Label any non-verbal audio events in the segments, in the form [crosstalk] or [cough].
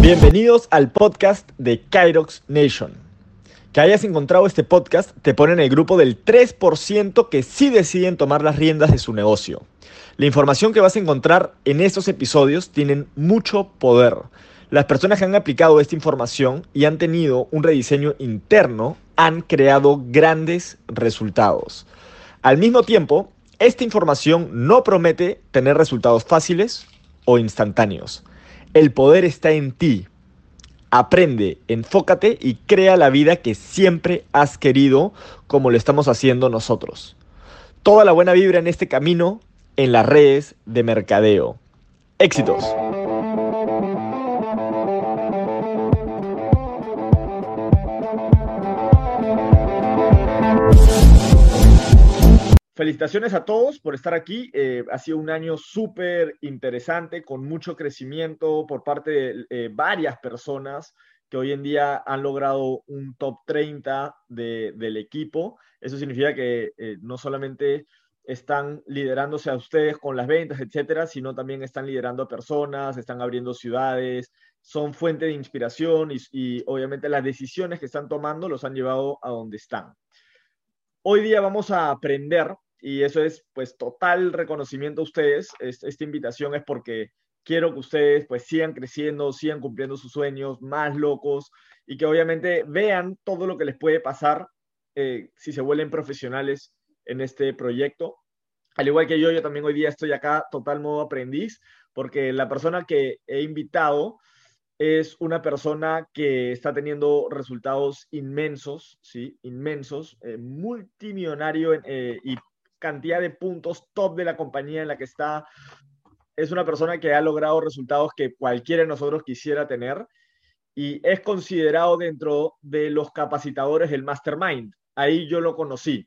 Bienvenidos al podcast de Kyrox Nation. Que hayas encontrado este podcast te pone en el grupo del 3% que sí deciden tomar las riendas de su negocio. La información que vas a encontrar en estos episodios tienen mucho poder. Las personas que han aplicado esta información y han tenido un rediseño interno han creado grandes resultados. Al mismo tiempo, esta información no promete tener resultados fáciles o instantáneos. El poder está en ti. Aprende, enfócate y crea la vida que siempre has querido como lo estamos haciendo nosotros. Toda la buena vibra en este camino en las redes de mercadeo. Éxitos. Felicitaciones a todos por estar aquí. Eh, ha sido un año súper interesante, con mucho crecimiento por parte de eh, varias personas que hoy en día han logrado un top 30 del equipo. Eso significa que eh, no solamente están liderándose a ustedes con las ventas, etcétera, sino también están liderando a personas, están abriendo ciudades, son fuente de inspiración y, y obviamente las decisiones que están tomando los han llevado a donde están. Hoy día vamos a aprender y eso es pues total reconocimiento a ustedes. Esta invitación es porque quiero que ustedes pues sigan creciendo, sigan cumpliendo sus sueños más locos y que obviamente vean todo lo que les puede pasar eh, si se vuelven profesionales en este proyecto. Al igual que yo, yo también hoy día estoy acá total modo aprendiz porque la persona que he invitado es una persona que está teniendo resultados inmensos, ¿sí? Inmensos, eh, multimillonario eh, y cantidad de puntos top de la compañía en la que está. Es una persona que ha logrado resultados que cualquiera de nosotros quisiera tener y es considerado dentro de los capacitadores del Mastermind. Ahí yo lo conocí.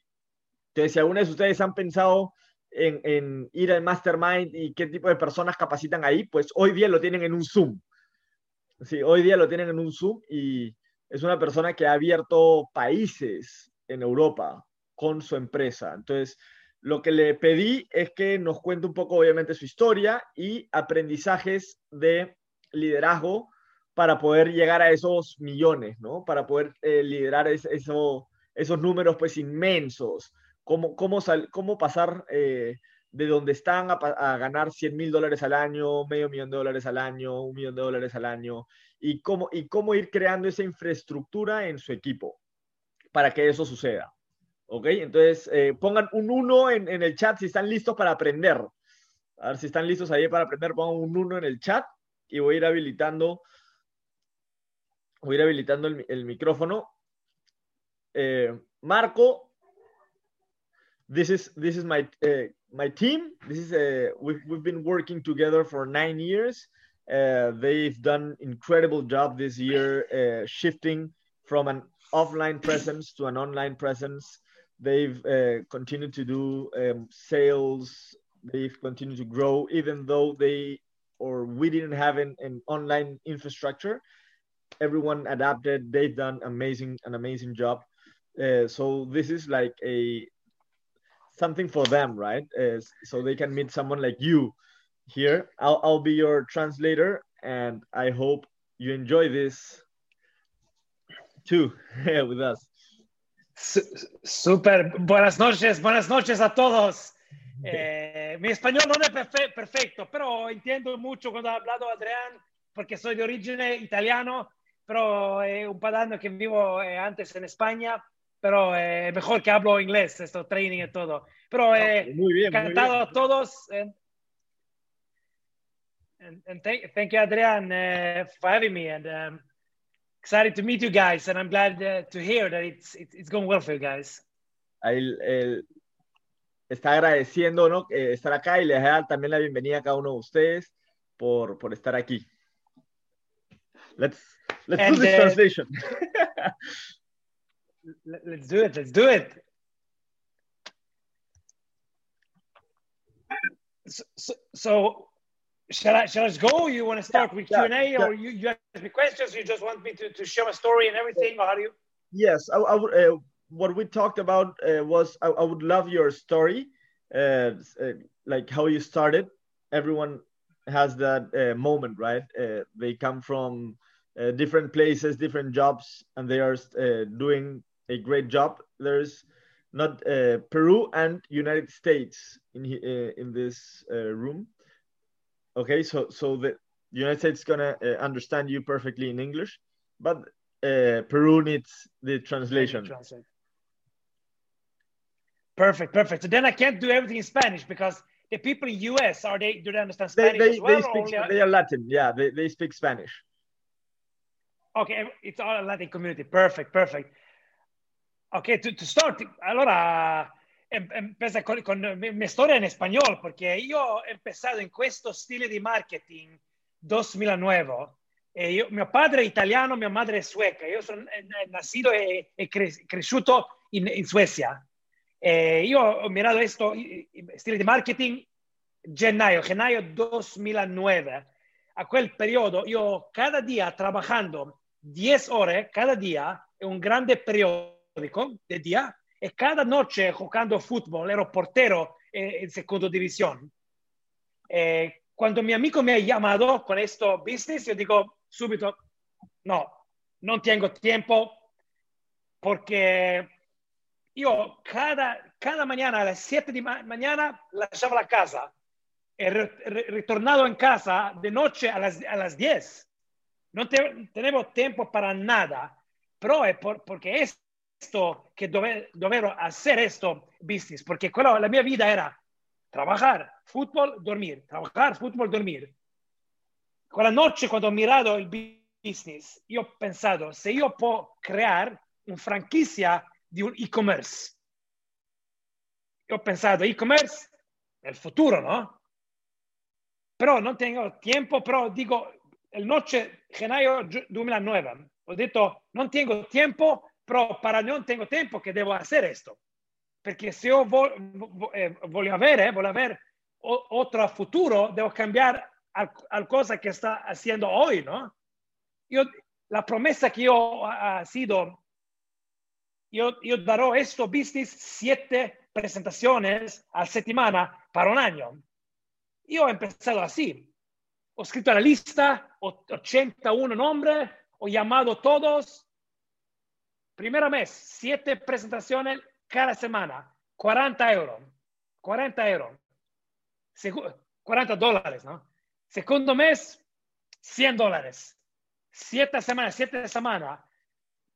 Entonces, si alguna de ustedes han pensado en, ir al Mastermind y qué tipo de personas capacitan ahí, pues hoy día lo tienen en un Zoom. Sí, hoy día lo tienen en un Zoom y es una persona que ha abierto países en Europa con su empresa. Entonces, lo que le pedí es que nos cuente un poco, obviamente, su historia y aprendizajes de liderazgo para poder llegar a esos millones, ¿no? Para poder eh, liderar esos números, pues, inmensos. Cómo, cómo, cómo pasar eh, de donde están a, ganar 100 mil dólares al año, medio millón de dólares al año, un millón de dólares al año, y cómo, y cómo ir creando esa infraestructura en su equipo para que eso suceda. ¿Ok? Entonces, eh, pongan un 1 en, el chat si están listos para aprender. A si están listos ahí para aprender, pongan un 1 en el chat y voy a ir habilitando, voy a ir habilitando el, micrófono. Eh, Marco, this is, this is my, uh, my team. This is, we've, we've been working together for nine years. They've done incredible job this year, shifting from an offline presence to an online presence. They've uh, continued to do um, sales. They've continued to grow, even though they or we didn't have an, an online infrastructure. Everyone adapted. They've done amazing an amazing job. Uh, so this is like a something for them, right? Uh, so they can meet someone like you here. I'll, I'll be your translator, and I hope you enjoy this too [laughs] with us. Súper, buenas noches, buenas noches a todos. Eh, mi español no es perfecto, pero entiendo mucho cuando ha hablado Adrián, porque soy de origen italiano, pero eh, un par de años que vivo eh, antes en España, pero mejor que hablo inglés, esto training y todo. Pero muy bien, encantado a todos. And, thank, you, Adrián, for having me. And um, excited to meet you guys, and I'm glad uh, to hear that it's, it's going well for you guys. Está agradeciendo ¿no? Eh, estar acá y les da también la bienvenida a cada uno de ustedes por, por estar aquí. Let's, let's and, do this uh, translation. [laughs] let's do it. Let's do it. So, so, so shall I shall I go? You want to start yeah, with Q and A, yeah, or you, you ask me questions? You just want me to, to show a story and everything, or how do you? Yes, I, I would. Uh, what we talked about uh, was I, I, would love your story, uh, uh like how you started. Everyone has that uh, moment, right? Uh, they come from different places, different jobs, and they are doing a great job. There's not Peru and United States in in this room. Okay, so so the United States is gonna understand you perfectly in English, but uh, Peru needs the translation. Perfect, perfect. So then I can't do everything in Spanish because the people in US are they do they understand Spanish they, they, well, they, speak, only... they are Latin, yeah. They, they speak Spanish. Okay, it's all a Latin community. Perfect, perfect. Ok, to, to start, allora empieza con, con mi storia in spagnolo perché io ho empezado in questo stile di marketing 2009 Eh, io, mio padre è italiano, mia madre è sueca. Io sono nacido e, e cre- cresciuto in, in Suecia. Eh, io ho mirato questo stile di marketing gennaio, gennaio 2009. A quel periodo io cada dia trabajando 10 ore, cada dia, è un grande periodico di dia, e cada noche giocando football, ero portero eh, in seconda divisione. Eh, quando mio amico mi ha chiamato con questo business, io dico, subito, no, non tengo tiempo porque io cada, cada mañana a las 7 de ma mañana lasciavo la casa e re ritornato in casa de noche a las, a las 10. Non te tenevo tempo para nada, però è por porque esto che dove dovevo hacer esto business, porque quello, la mia vita era trabajar, fútbol, dormir, trabajar, fútbol, dormir. Quella noche quando ho mirato il business, io ho pensato, se io può creare una franchigia di un e-commerce, io ho pensato, e-commerce il futuro, no? Però non tengo tempo, però dico, il noce gennaio 2009, ho detto, non tengo tempo, però per non tengo tempo che devo fare questo. Perché se io voglio, eh, voglio avere, voglio avere otro futuro, devo cambiare al, al, cosa que está haciendo hoy, ¿no? Yo, la promesa que yo ha sido, yo, yo daré esto business siete presentaciones a semana para un año. Yo he empezado así. He escrito la lista, 81 nombres, he llamado todos. Primer mes, siete presentaciones cada semana, 40 euros. 40 euros. 40 dólares, ¿no? Segundo mes, 100 dólares. Siete semanas, siete semanas.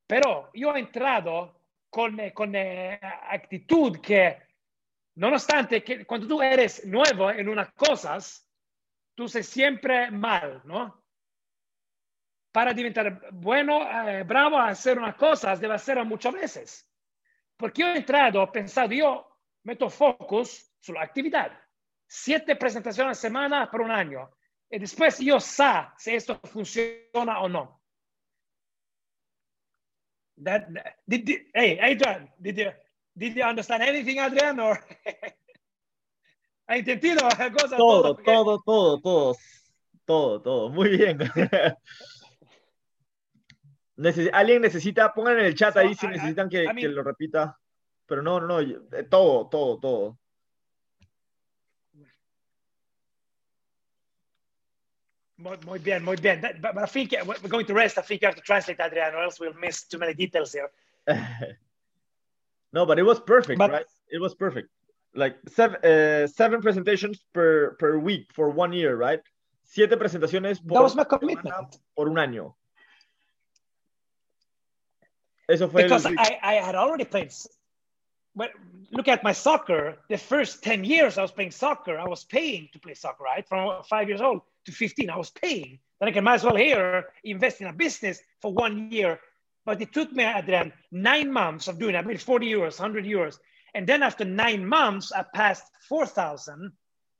Pero yo he entrado con, con eh, actitud que, nonostante que cuando tú eres nuevo en unas cosas, tú se siempre mal, ¿no? Para diventar bueno, eh, bravo a hacer unas cosas, debe hacerlo muchas veces. Porque yo he entrado, pensado, yo meto focus sulla actividad. Siete presentaciones a semana por un año. Y después yo sé si esto funciona o no. That, did, did, hey, Adrian, did you, did you understand anything, Adrian? Or [laughs] ¿Ha entendido la cosa? Todo, todo, todo, todo, todo, todo, todo. Muy bien. [laughs] Neces Alguien necesita, pongan en el chat ahí so, si I, necesitan que, I mean, que, lo repita. Pero no, no, no, todo, todo, todo. Muy bien, muy bien. That, but, but, I think uh, we're going to rest. I think you have to translate, Adriano, or else we'll miss too many details here. [laughs] no, but it was perfect, but, right? It was perfect. Like seven, uh, seven presentations per, per week for one year, right? Siete presentaciones por, that was my commitment. por un año. Eso fue because I, I had already played. But look at my soccer. The first 10 years I was playing soccer, I was paying to play soccer, right? From five years old to 15, I was paying. Then I can might as well here invest in a business for one year. But it took me, at Adrian, nine months of doing it. I made 40 euros, 100 euros. And then after nine months, I passed 4,000.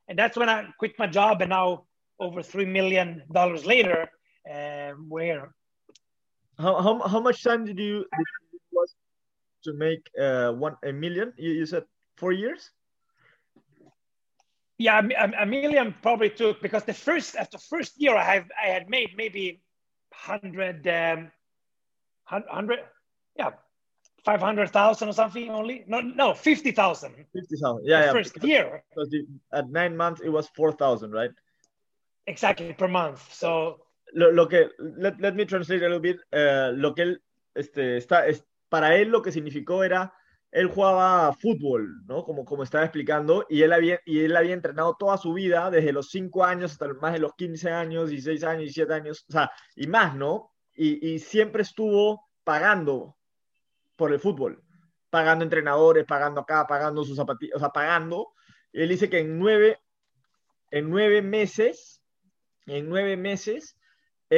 And that's when I quit my job. And now, over $3 million later, uh, we're. How, how, how much time did you, did was to make uh, one a million? You, you said four years? yeah, a, a, million probably took because the first after first year I have I had made maybe hundred um, hundred yeah 500,000 or something only? No, no, 50,000. 50,000. Yeah, yeah. First year. because At nine months, it was 4,000, right? Exactly, per month. So. Lo, lo que, let, let, me translate a little bit. Uh, lo que él, este, está, es, para él lo que significó era, él jugaba fútbol, ¿no? Como, como estaba explicando, y él, había, y él había entrenado toda su vida, desde los 5 años hasta más de los 15 años, 16 años, 17 años, o sea, y más, ¿no? Y, y siempre estuvo pagando por el fútbol, pagando entrenadores, pagando acá, pagando sus zapatillas, o sea, pagando. Y él dice que en nueve, en nueve meses, en nueve meses,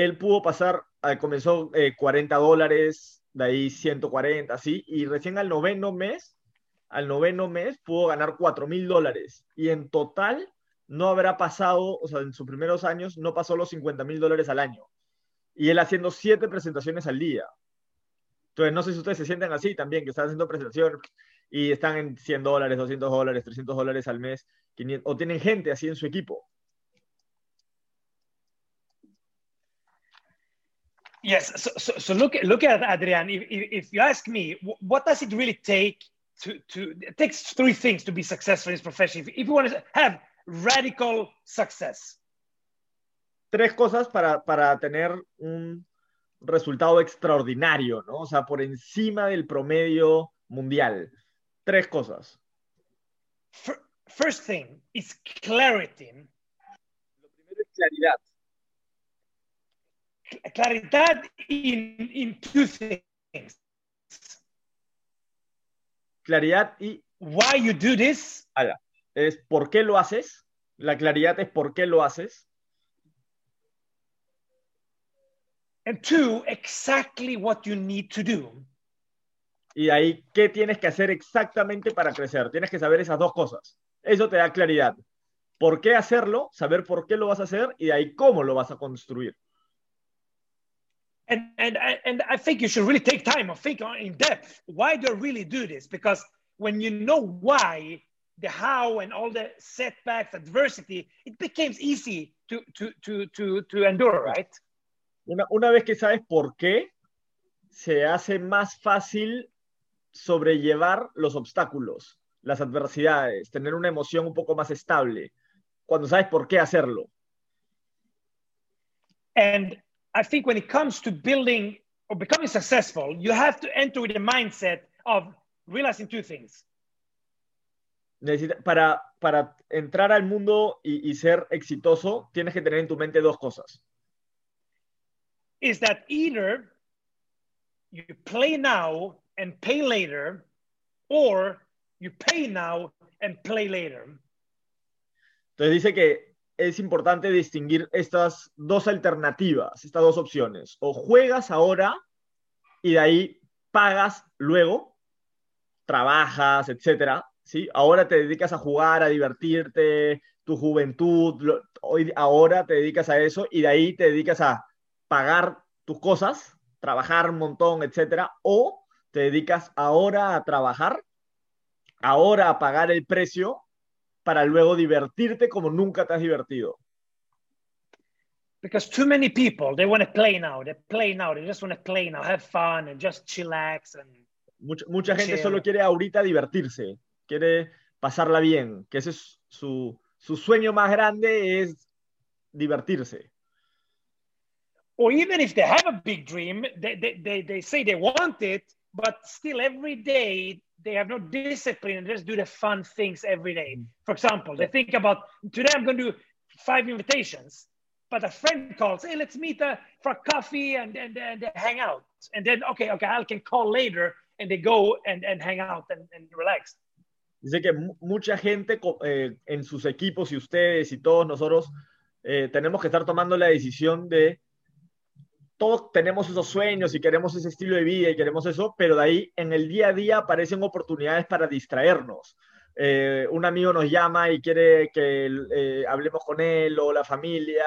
él pudo pasar, eh, comenzó 40 eh, dólares, de ahí 140, así, y recién al noveno mes, al noveno mes pudo ganar 4 mil dólares. Y en total no habrá pasado, o sea, en sus primeros años no pasó los 50 mil dólares al año. Y él haciendo siete presentaciones al día. Entonces, no sé si ustedes se sienten así también, que están haciendo presentación y están en 100 dólares, 200 dólares, 300 dólares al mes, 500, o tienen gente así en su equipo. Yes, so, so, so look, look at Adrian. If, if you ask me, what does it really take to, to, it takes three things to be successful in this profession. If, if you want to have radical success. Tres cosas para, para tener un, resultado extraordinario, ¿no? O sea, por encima del promedio mundial. Tres cosas. First thing is clarity. Lo primero es claridad. Claridad in, in two things. Claridad y... Why you do this? Es por qué lo haces. La claridad es por qué lo haces. And two, exactly what you need to do. Y ahí, ¿qué tienes que hacer exactamente para crecer? Tienes que saber esas dos cosas. Eso te da claridad. ¿Por qué hacerlo? Saber por qué lo vas a hacer y de ahí cómo lo vas a construir. And, and, and I think you should really take time and think in depth. Why do I really do this? Because when you know why, the how, and all the setbacks, adversity, it becomes easy to, to, to, to, to endure, right? Una, vez que sabes por qué, se hace más fácil sobrellevar los obstáculos, las adversidades, tener una emoción un poco más estable, cuando sabes por qué hacerlo. And I think when it comes to building or becoming successful, you have to enter with the mindset of realizing two things. para, para entrar al mundo y, y ser exitoso, tienes que tener en tu mente dos cosas is that either you play now and pay later, or you pay now and play later. Entonces dice que es importante distinguir estas dos alternativas, estas dos opciones. O juegas ahora y de ahí pagas luego, trabajas, etcétera. ¿sí? Ahora te dedicas a jugar, a divertirte, tu juventud, hoy, ahora te dedicas a eso y de ahí te dedicas a pagar tus cosas, trabajar un montón, etcétera, o te dedicas ahora a trabajar, ahora a pagar el precio para luego divertirte como nunca te has divertido. Because too many people, they want to play now, they play now, they just want to play now, have fun and just chillax and mucha, mucha gente solo quiere ahorita divertirse, quiere pasarla bien, que ese es su, su sueño más grande es divertirse. or even if they have a big dream, they, they, they, they say they want it, but still every day they have no discipline and just do the fun things every day. For example, they think about today I'm going to do five invitations, but a friend calls, hey, let's meet uh, for coffee and, and, and hang out. And then, okay, okay, I can call later and they go and, and hang out and, and relax. Dice que mucha gente eh, en sus equipos y ustedes y todos nosotros eh, tenemos que estar tomando la decisión de todos tenemos esos sueños y queremos ese estilo de vida y queremos eso, pero de ahí en el día a día aparecen oportunidades para distraernos. Eh, un amigo nos llama y quiere que eh, hablemos con él o la familia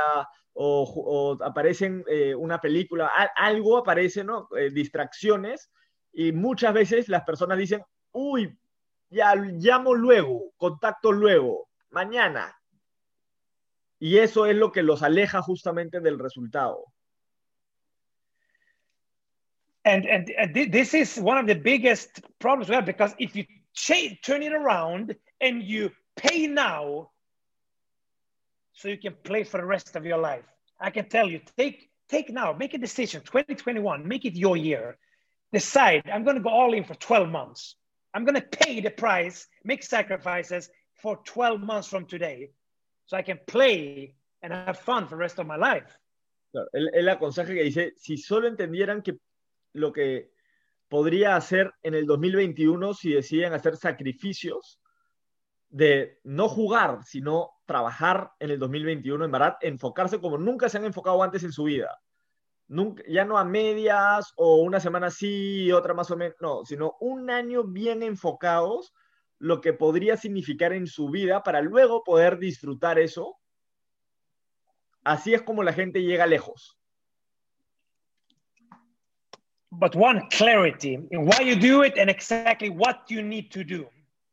o, aparecen eh, una película, algo aparece, ¿no? distracciones y muchas veces las personas dicen, uy, ya llamo luego, contacto luego, mañana. Y eso es lo que los aleja justamente del resultado. And, and, and thi- this is one of the biggest problems we have because if you turn it around and you pay now, so you can play for the rest of your life. I can tell you, take take now, make a decision. 2021, make it your year. Decide, I'm going to go all in for 12 months. I'm going to pay the price, make sacrifices for 12 months from today, so I can play and have fun for the rest of my life. Claro, Él, él aconseja que dice, si solo entendieran que lo que podría hacer en el 2021 si deciden hacer sacrificios de no jugar, sino trabajar en el 2021, en verdad, enfocarse como nunca se han enfocado antes en su vida. Nunca, ya no a medias o una semana sí otra más o menos, no, sino un año bien enfocados, lo que podría significar en su vida para luego poder disfrutar eso. Así es como la gente llega lejos. But one clarity in why you do it and exactly what you need to do.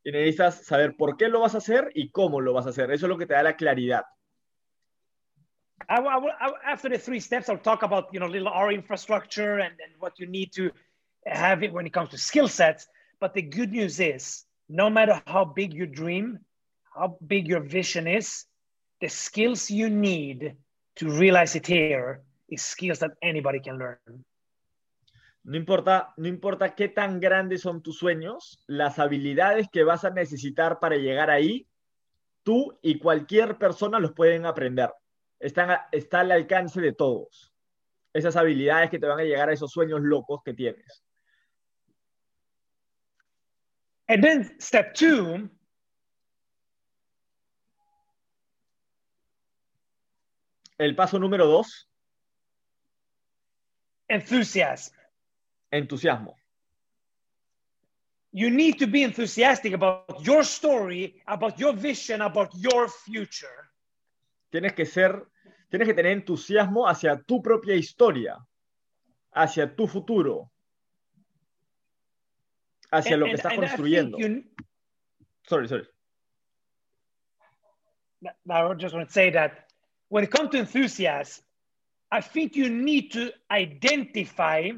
Y necesitas saber por qué lo vas a hacer y cómo lo vas a hacer. Eso es lo que te da la claridad. I, will- I, will- after the three steps, I'll talk about you know little R infrastructure and, and what you need to have it when it comes to skill sets. But the good news is, no matter how big your dream, how big your vision is, the skills you need to realize it here is skills that anybody can learn. No importa, no importa qué tan grandes son tus sueños, las habilidades que vas a necesitar para llegar ahí, tú y cualquier persona los pueden aprender. Están está al alcance de todos. Esas habilidades que te van a llegar a esos sueños locos que tienes. And then step two, El paso número dos, enthusiasm. Entusiasmo. You need to be enthusiastic about your story, about your vision, about your future. Tienes que ser, tienes que tener entusiasmo hacia tu propia historia, hacia tu futuro, hacia And- lo que and- estás and construyendo. you- Sorry, sorry. I just want to say that when it comes to enthusiasm, I think you need to identify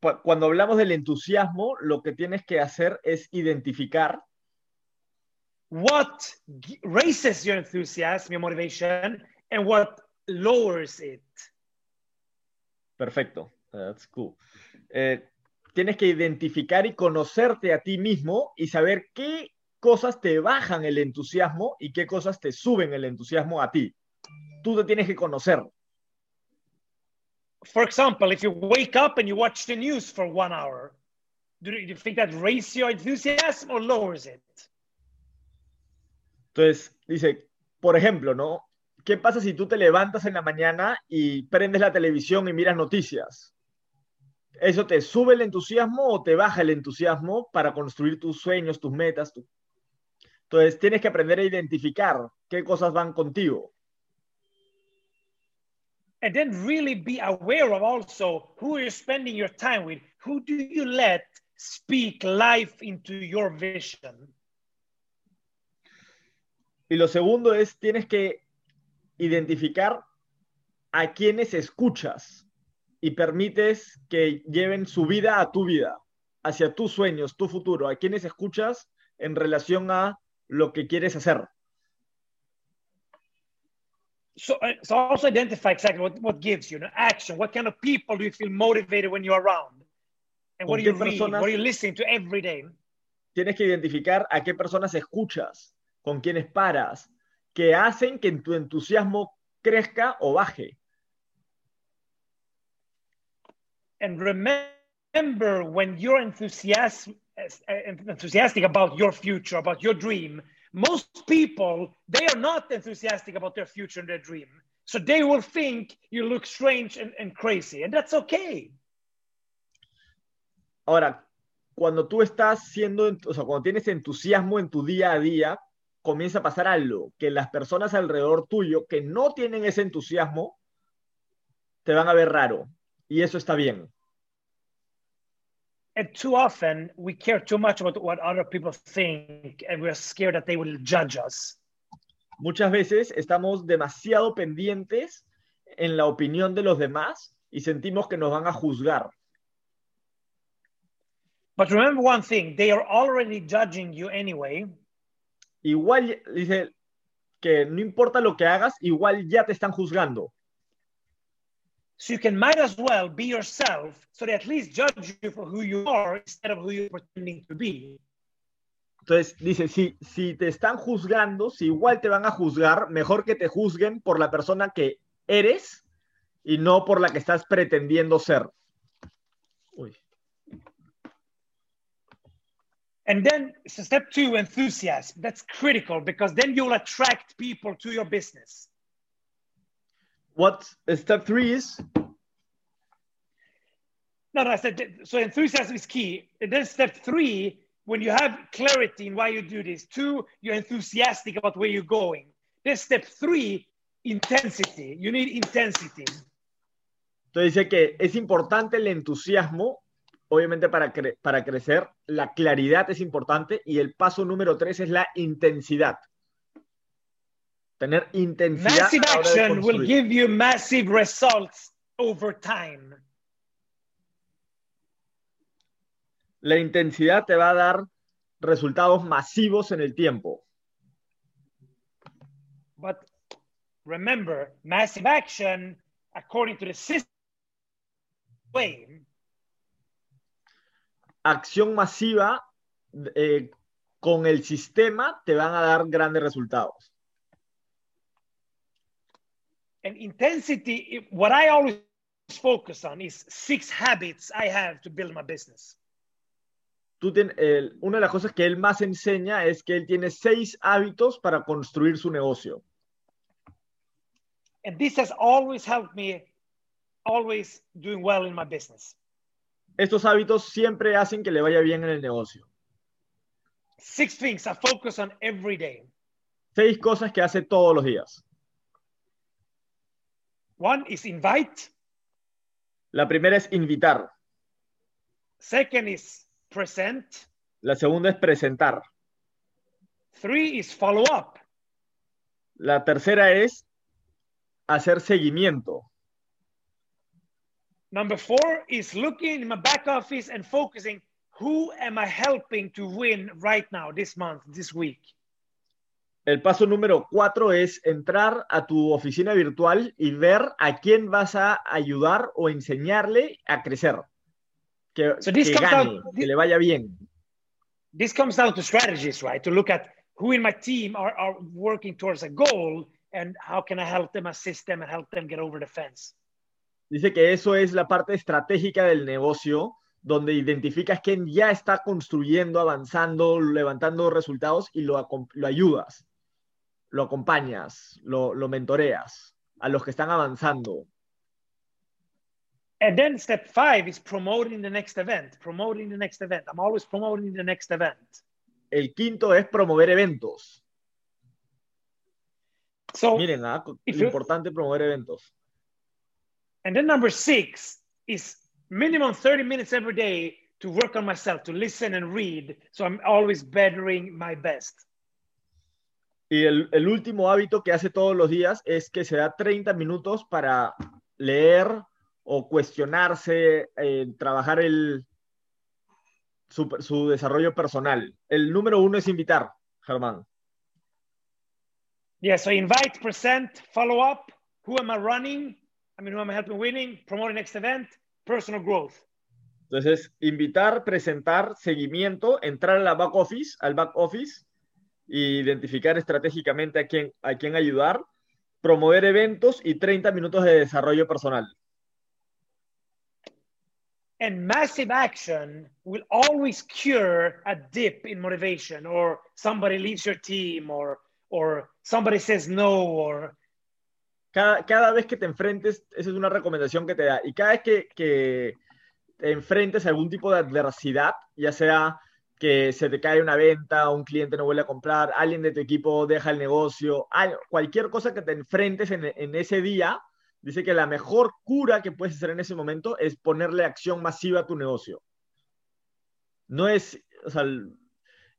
Cuando hablamos del entusiasmo, lo que tienes que hacer es identificar what raises your enthusiasm, your motivation, and what lowers it. Perfecto, that's cool. Eh, tienes que identificar y conocerte a ti mismo y saber qué cosas te bajan el entusiasmo y qué cosas te suben el entusiasmo a ti. Tú te tienes que conocer. For example, if you wake up and you watch the news for one hour, do you think that raises your enthusiasm or lowers it? Entonces, dice, por ejemplo, ¿no? ¿Qué pasa si tú te levantas en la mañana y prendes la televisión y miras noticias? ¿Eso te sube el entusiasmo o te baja el entusiasmo para construir tus sueños, tus metas? tu- Entonces, tienes que aprender a identificar qué cosas van contigo. And then really be aware of also who you're spending your time with. Who do you let speak life into your vision? Y lo segundo es, tienes que identificar a quienes escuchas y permites que lleven su vida a tu vida, hacia tus sueños, tu futuro, a quienes escuchas en relación a lo que quieres hacer. So, uh, so also identify exactly what, what gives you know, action. What kind of people do you feel motivated when you're around? And what do you personas- What are you listening to every day? Tienes que identificar a qué personas escuchas, con quienes paras, que hacen que tu entusiasmo crezca o baje. And remember when you're enthusiasm, uh, enthusiastic about your future, about your dream, most people, they are not enthusiastic about their future and their dream. So they will think you look strange and, and crazy. And that's okay. Ahora, cuando tú estás siendo, o sea, cuando tienes entusiasmo en tu día a día, comienza a pasar algo, que las personas alrededor tuyo que no tienen ese entusiasmo, te van a ver raro. Y eso está bien. And too often we care too much about what other people think and we're scared that they will judge us. Muchas veces estamos demasiado pendientes en la opinión de los demás y sentimos que nos van a juzgar. But remember one thing, they are already judging you anyway. Igual dice que no importa lo que hagas, igual ya te están juzgando. So you can might as well be yourself so they at least judge you for who you are instead of who you're pretending to be. Entonces dice, si, si te están juzgando, si igual te van a juzgar, mejor que te juzguen por la persona que eres y no por la que estás pretendiendo ser. Uy. And then step two, enthusiasm. That's critical because then you'll attract people to your business. What step three is? No, no, I said so enthusiasm is key. And then step three, when you have clarity in why you do this, two, you're enthusiastic about where you're going. Then step three, intensity. You need intensity. Entonces dice que es importante el entusiasmo, obviamente para, cre para crecer, la claridad es importante y el paso número tres es la intensidad. Tener intensidad. Massive action will give you massive results over time. La intensidad te va a dar resultados masivos en el tiempo. But remember, massive action, according to the system, way, acción masiva eh, con el sistema te van a dar grandes resultados. And intensity, what I always focus on is six habits I have to build my business. Tú ten, el, una de las cosas que él más enseña es que él tiene seis hábitos para construir su negocio. And this has always helped me always doing well in my business. Estos hábitos siempre hacen que le vaya bien en el negocio. Six things I focus on every day. Seis cosas que hace todos los días. One is invite. La primera es invitar. Second is present. La segunda es presentar. Three is follow up. La tercera es hacer seguimiento. Number four is looking in my back office and focusing who am I helping to win right now, this month, this week. El paso número cuatro es entrar a tu oficina virtual y ver a quién vas a ayudar o enseñarle a crecer. Que, So this que comes gane, out- que le vaya bien. This comes down to strategies, right? To look at who in my team are, are working towards a goal and how can I help them, assist them, and help them get over the fence. Dice que eso es la parte estratégica del negocio, donde identificas quién ya está construyendo, avanzando, levantando resultados y lo, lo ayudas, lo acompañas, lo, lo mentoreas a los que están avanzando. And then step five is promoting the next event, promoting the next event. I'm always promoting the next event. El quinto es promover eventos. So, Miren, ah, lo importante promover eventos. and then number six is minimum 30 minutes every day to work on myself, to listen and read. So I'm always bettering my best. Y el, el último hábito que hace todos los días es que se da 30 minutos para leer o cuestionarse, eh, trabajar el, su, su desarrollo personal. El número uno es invitar, Germán. Yeah, so invite, present, follow up. Who am I running? I mean, who am I helping winning? Promote next event, personal growth. Entonces, invitar, presentar, seguimiento, entrar a la back office, al back office, identificar estratégicamente a quién, a quién ayudar, promover eventos y 30 minutos de desarrollo personal. And massive action will always cure a dip in motivation, or somebody leaves your team, or or somebody says no, or Cada, cada vez que te enfrentes, esa es una recomendación que te da, y cada vez que, que te enfrentes a algún tipo de adversidad, ya sea que se te cae una venta, un cliente no vuelve a comprar, alguien de tu equipo deja el negocio, al- cualquier cosa que te enfrentes en, en ese día, dice que la mejor cura que puedes hacer en ese momento es ponerle acción masiva a tu negocio. No es, o sea,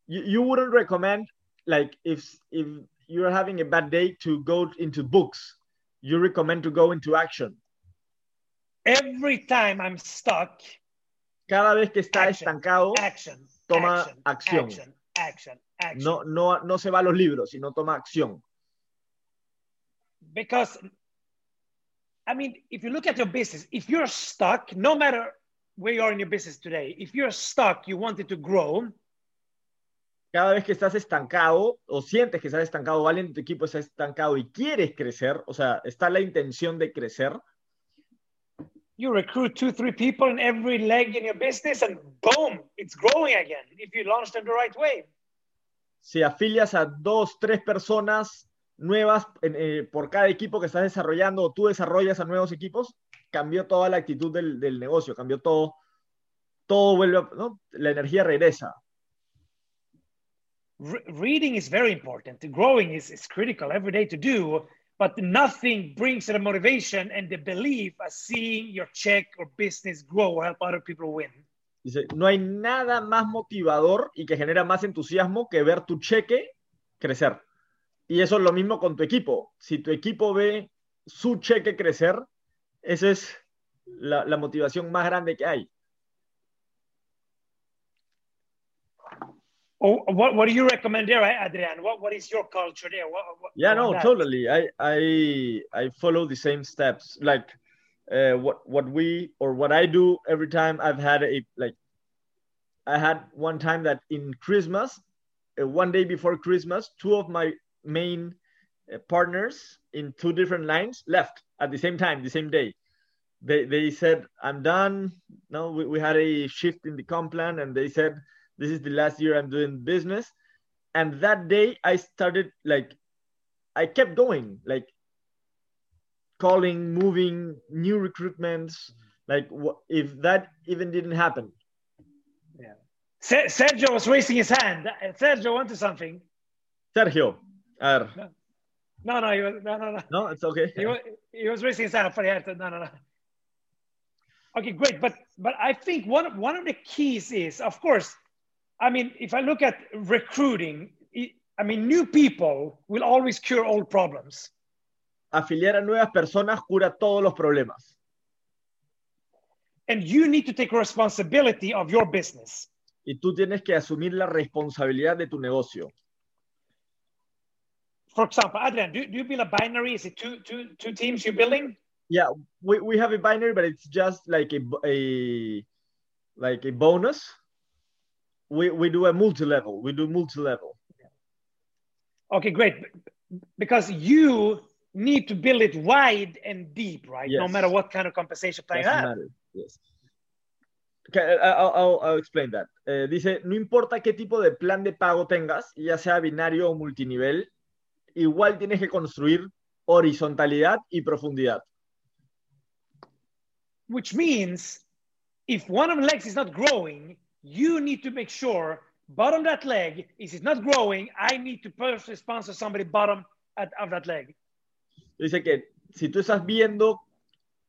you, you wouldn't recommend, like, if, if you're having a bad day to go into books, you recommend to go into action. Every time I'm stuck, cada vez que está Action. estancado, action, Toma action, acción. action, action, action. no, no, no se va a los libros, sino toma acción. because I mean, if you look at your business, if you're stuck, no matter where you are in your business today, if you're stuck, you want it to grow, Cada vez que estás estancado o sientes que estás estancado o alguien de tu equipo está estancado y quieres crecer, o sea, está la intención de crecer, you recruit two, three people in every leg in your business, and boom, it's growing again if you launch them the right way. si afilias a dos, tres personas nuevas eh, por cada equipo que estás desarrollando o tú desarrollas a nuevos equipos, cambió toda la actitud del, del negocio, cambió todo, todo vuelve, a- ¿no? la energía regresa. Re- reading is very important. Growing is, is critical every day to do, but nothing brings the motivation and the belief as seeing your check or business grow or help other people win. Dice, no hay nada más motivador y que genera más entusiasmo que ver tu cheque crecer. Y eso es lo mismo con tu equipo. Si tu equipo ve su cheque crecer, esa es la, la motivación más grande que hay. Oh, what, what do you recommend there, Adrian? What, what is your culture there? What, what, Yeah, no, that? totally. I I I follow the same steps. Like uh, what what we or what I do every time I've had a like I had one time that in Christmas, uh, one day before Christmas, two of my main uh, partners in two different lines left at the same time, the same day. They they said I'm done. No, we, we had a shift in the comp plan, and they said this is the last year I'm doing business. And that day I started like I kept going, like calling, moving, new recruitments. Like if that even didn't happen, Se- Sergio was raising his hand. Sergio wanted something. Sergio, a ver, No, no, he was, no, no, no. no, it's okay. He was, he was raising his hand for the answer. No, no, no. Okay, great. But but I think one one of the keys is, of course, I mean, if I look at recruiting, it- I mean, new people will always cure old problems. Afiliar a nuevas personas cura todos los problemas. And you need to take responsibility of your business. Y tú tienes que asumir la responsabilidad de tu negocio. For example, Adrian, do, do you build a binary? Is it two, two, two teams you're building? Yeah, we, we have a binary, but it's just like a, a like a bonus. We, we do a multi-level. We do multi-level. Okay, great. Because you need to build it wide and deep, right? yes. No matter what kind of compensation plan you Doesn't have. matter. Yes. Okay, I'll, I'll, I'll explain that. Eh, dice, no importa qué tipo de plan de pago tengas, ya sea binario o multinivel, igual tienes que construir horizontalidad y profundidad. which means if one of the legs is not growing, you need to make sure bottom that leg is not growing. I need to personally sponsor somebody bottom at, of that leg. Dice que si tú estás viendo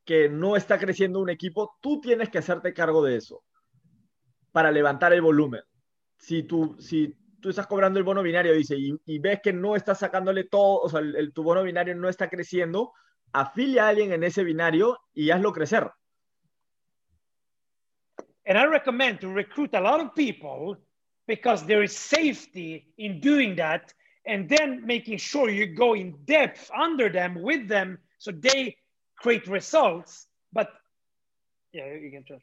que no está creciendo un equipo, tú tienes que hacerte cargo de eso para levantar el volumen. Si tú, si tú estás cobrando el bono binario, dice, y, y ves que no estás sacándole todo, o sea, el, el- tu bono binario no está creciendo, afilia a alguien en ese binario y hazlo crecer. And I recommend to recruit a lot of people because there is safety in doing that and then making sure you go in depth under them with them so they create results. But yeah, you can try.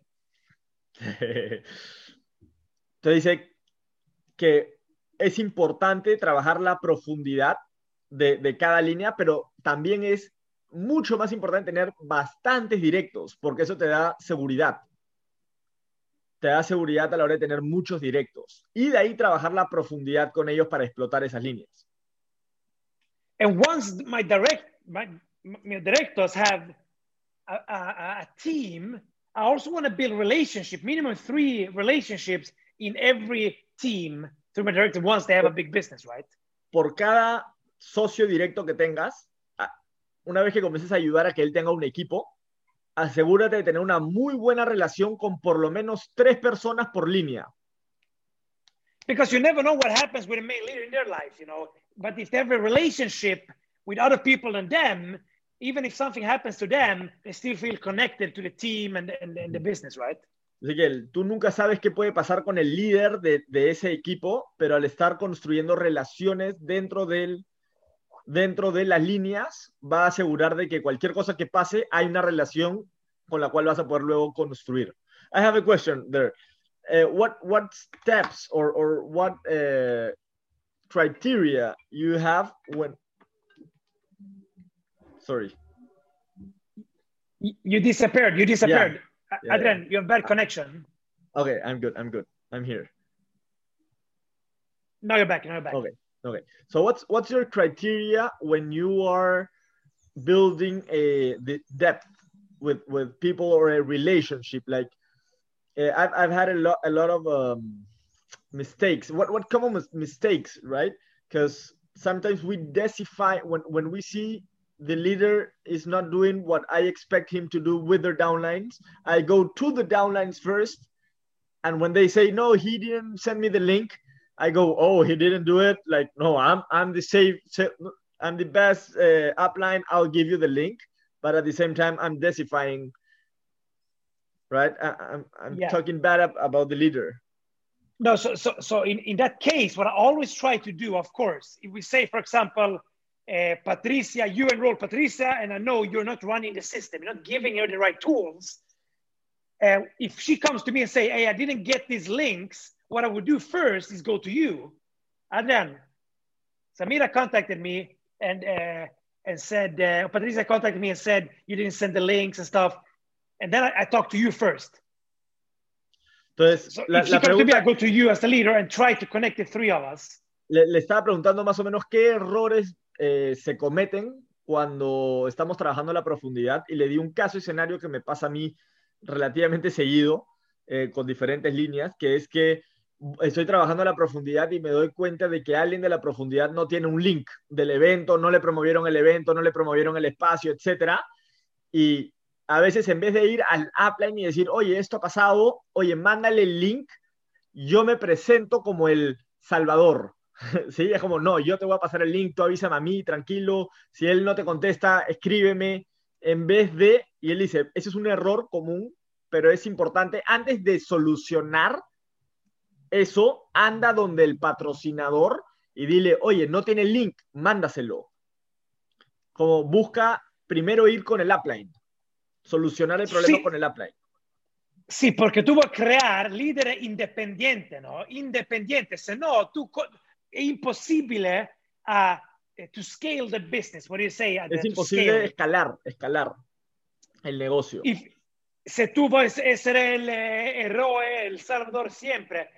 [laughs] Entonces dice que es importante trabajar la profundidad de, de cada línea, pero también es mucho más importante tener bastantes directos, porque eso te da seguridad. Te da seguridad a la hora de tener muchos directos. Y de ahí trabajar la profundidad con ellos para explotar esas líneas. And once my direct my, my directors have a, a, a team, I also want to build relationship, minimum three relationships in every team through my director once they have a big business, right? Por cada socio directo que tengas, una vez que comiences a ayudar a que él tenga un equipo, asegúrate de tener una muy buena relación con por lo menos tres personas por línea. Because you never know what happens with a main leader in their life, you know. But if they have a relationship with other people than them, even if something happens to them, they still feel connected to the team and, and, and the business, right? Así que tú nunca sabes qué puede pasar con el líder de, de, ese equipo, pero al estar construyendo relaciones dentro, del, dentro de las líneas, va a asegurar de que cualquier cosa que pase, hay una relación con la cual vas a poder luego construir. I have a question there. Uh, what, what steps or, or what uh, criteria you have when... Sorry. You disappeared. You disappeared. Yeah. Yeah, Adrian, yeah. you have bad connection. Okay, I'm good. I'm good. I'm here. Now you're back. Now you're back. Okay. Okay. So what's what's your criteria when you are building a the depth with with people or a relationship? Like uh, I've I've had a lot a lot of um, mistakes. What what common mistakes, right? Because sometimes we decify when when we see the leader is not doing what I expect him to do with their downlines. I go to the downlines first. And when they say, no, he didn't send me the link, I go, oh, he didn't do it. Like, no, I'm, I'm the safe, I'm the best uh, upline. I'll give you the link. But at the same time, I'm decifying, right? I, am I'm, I'm yeah. talking bad about the leader. No, so, so, so in, in that case, what I always try to do, of course, if we say, for example, uh, Patricia, you enroll Patricia, and I know you're not running the system, you're not giving her the right tools. Uh, if she comes to me and say, "Hey, I didn't get these links," what I would do first is go to you, and then Samira contacted me and uh, and said, uh, Patricia contacted me and said you didn't send the links and stuff, and then I, I talked to you first. Entonces, so la, if la pregunta... to me, I go to you as the leader and try to connect the three of us. Le, le estaba preguntando más o menos qué errores eh, se cometen cuando estamos trabajando en la profundidad y le di un caso escenario que me pasa a mí relativamente seguido eh, con diferentes líneas, que es que estoy trabajando en la profundidad y me doy cuenta de que alguien de la profundidad no tiene un link del evento, no le promovieron el evento, no le promovieron el espacio, etcétera. Y a veces en vez de ir al upline y decir, oye, esto ha pasado, oye, mándale el link, yo me presento como el salvador, [laughs] Sí, es como, no, yo te voy a pasar el link, tú avísame a mí, tranquilo, si él no te contesta, escríbeme, en vez de, y él dice, ese es un error común, pero es importante, antes de solucionar eso, anda donde el patrocinador y dile, oye, no tiene el link, mándaselo. Como busca primero ir con el upline, solucionar el problema con el upline. Sí, porque tú vas a crear líderes independientes, ¿no? Independientes, si no, tú è impossibile a uh, to scale the business. What do you say? Es imposible escalar, escalar el negocio. If, se tú puedes ser el héroe, el salvador siempre,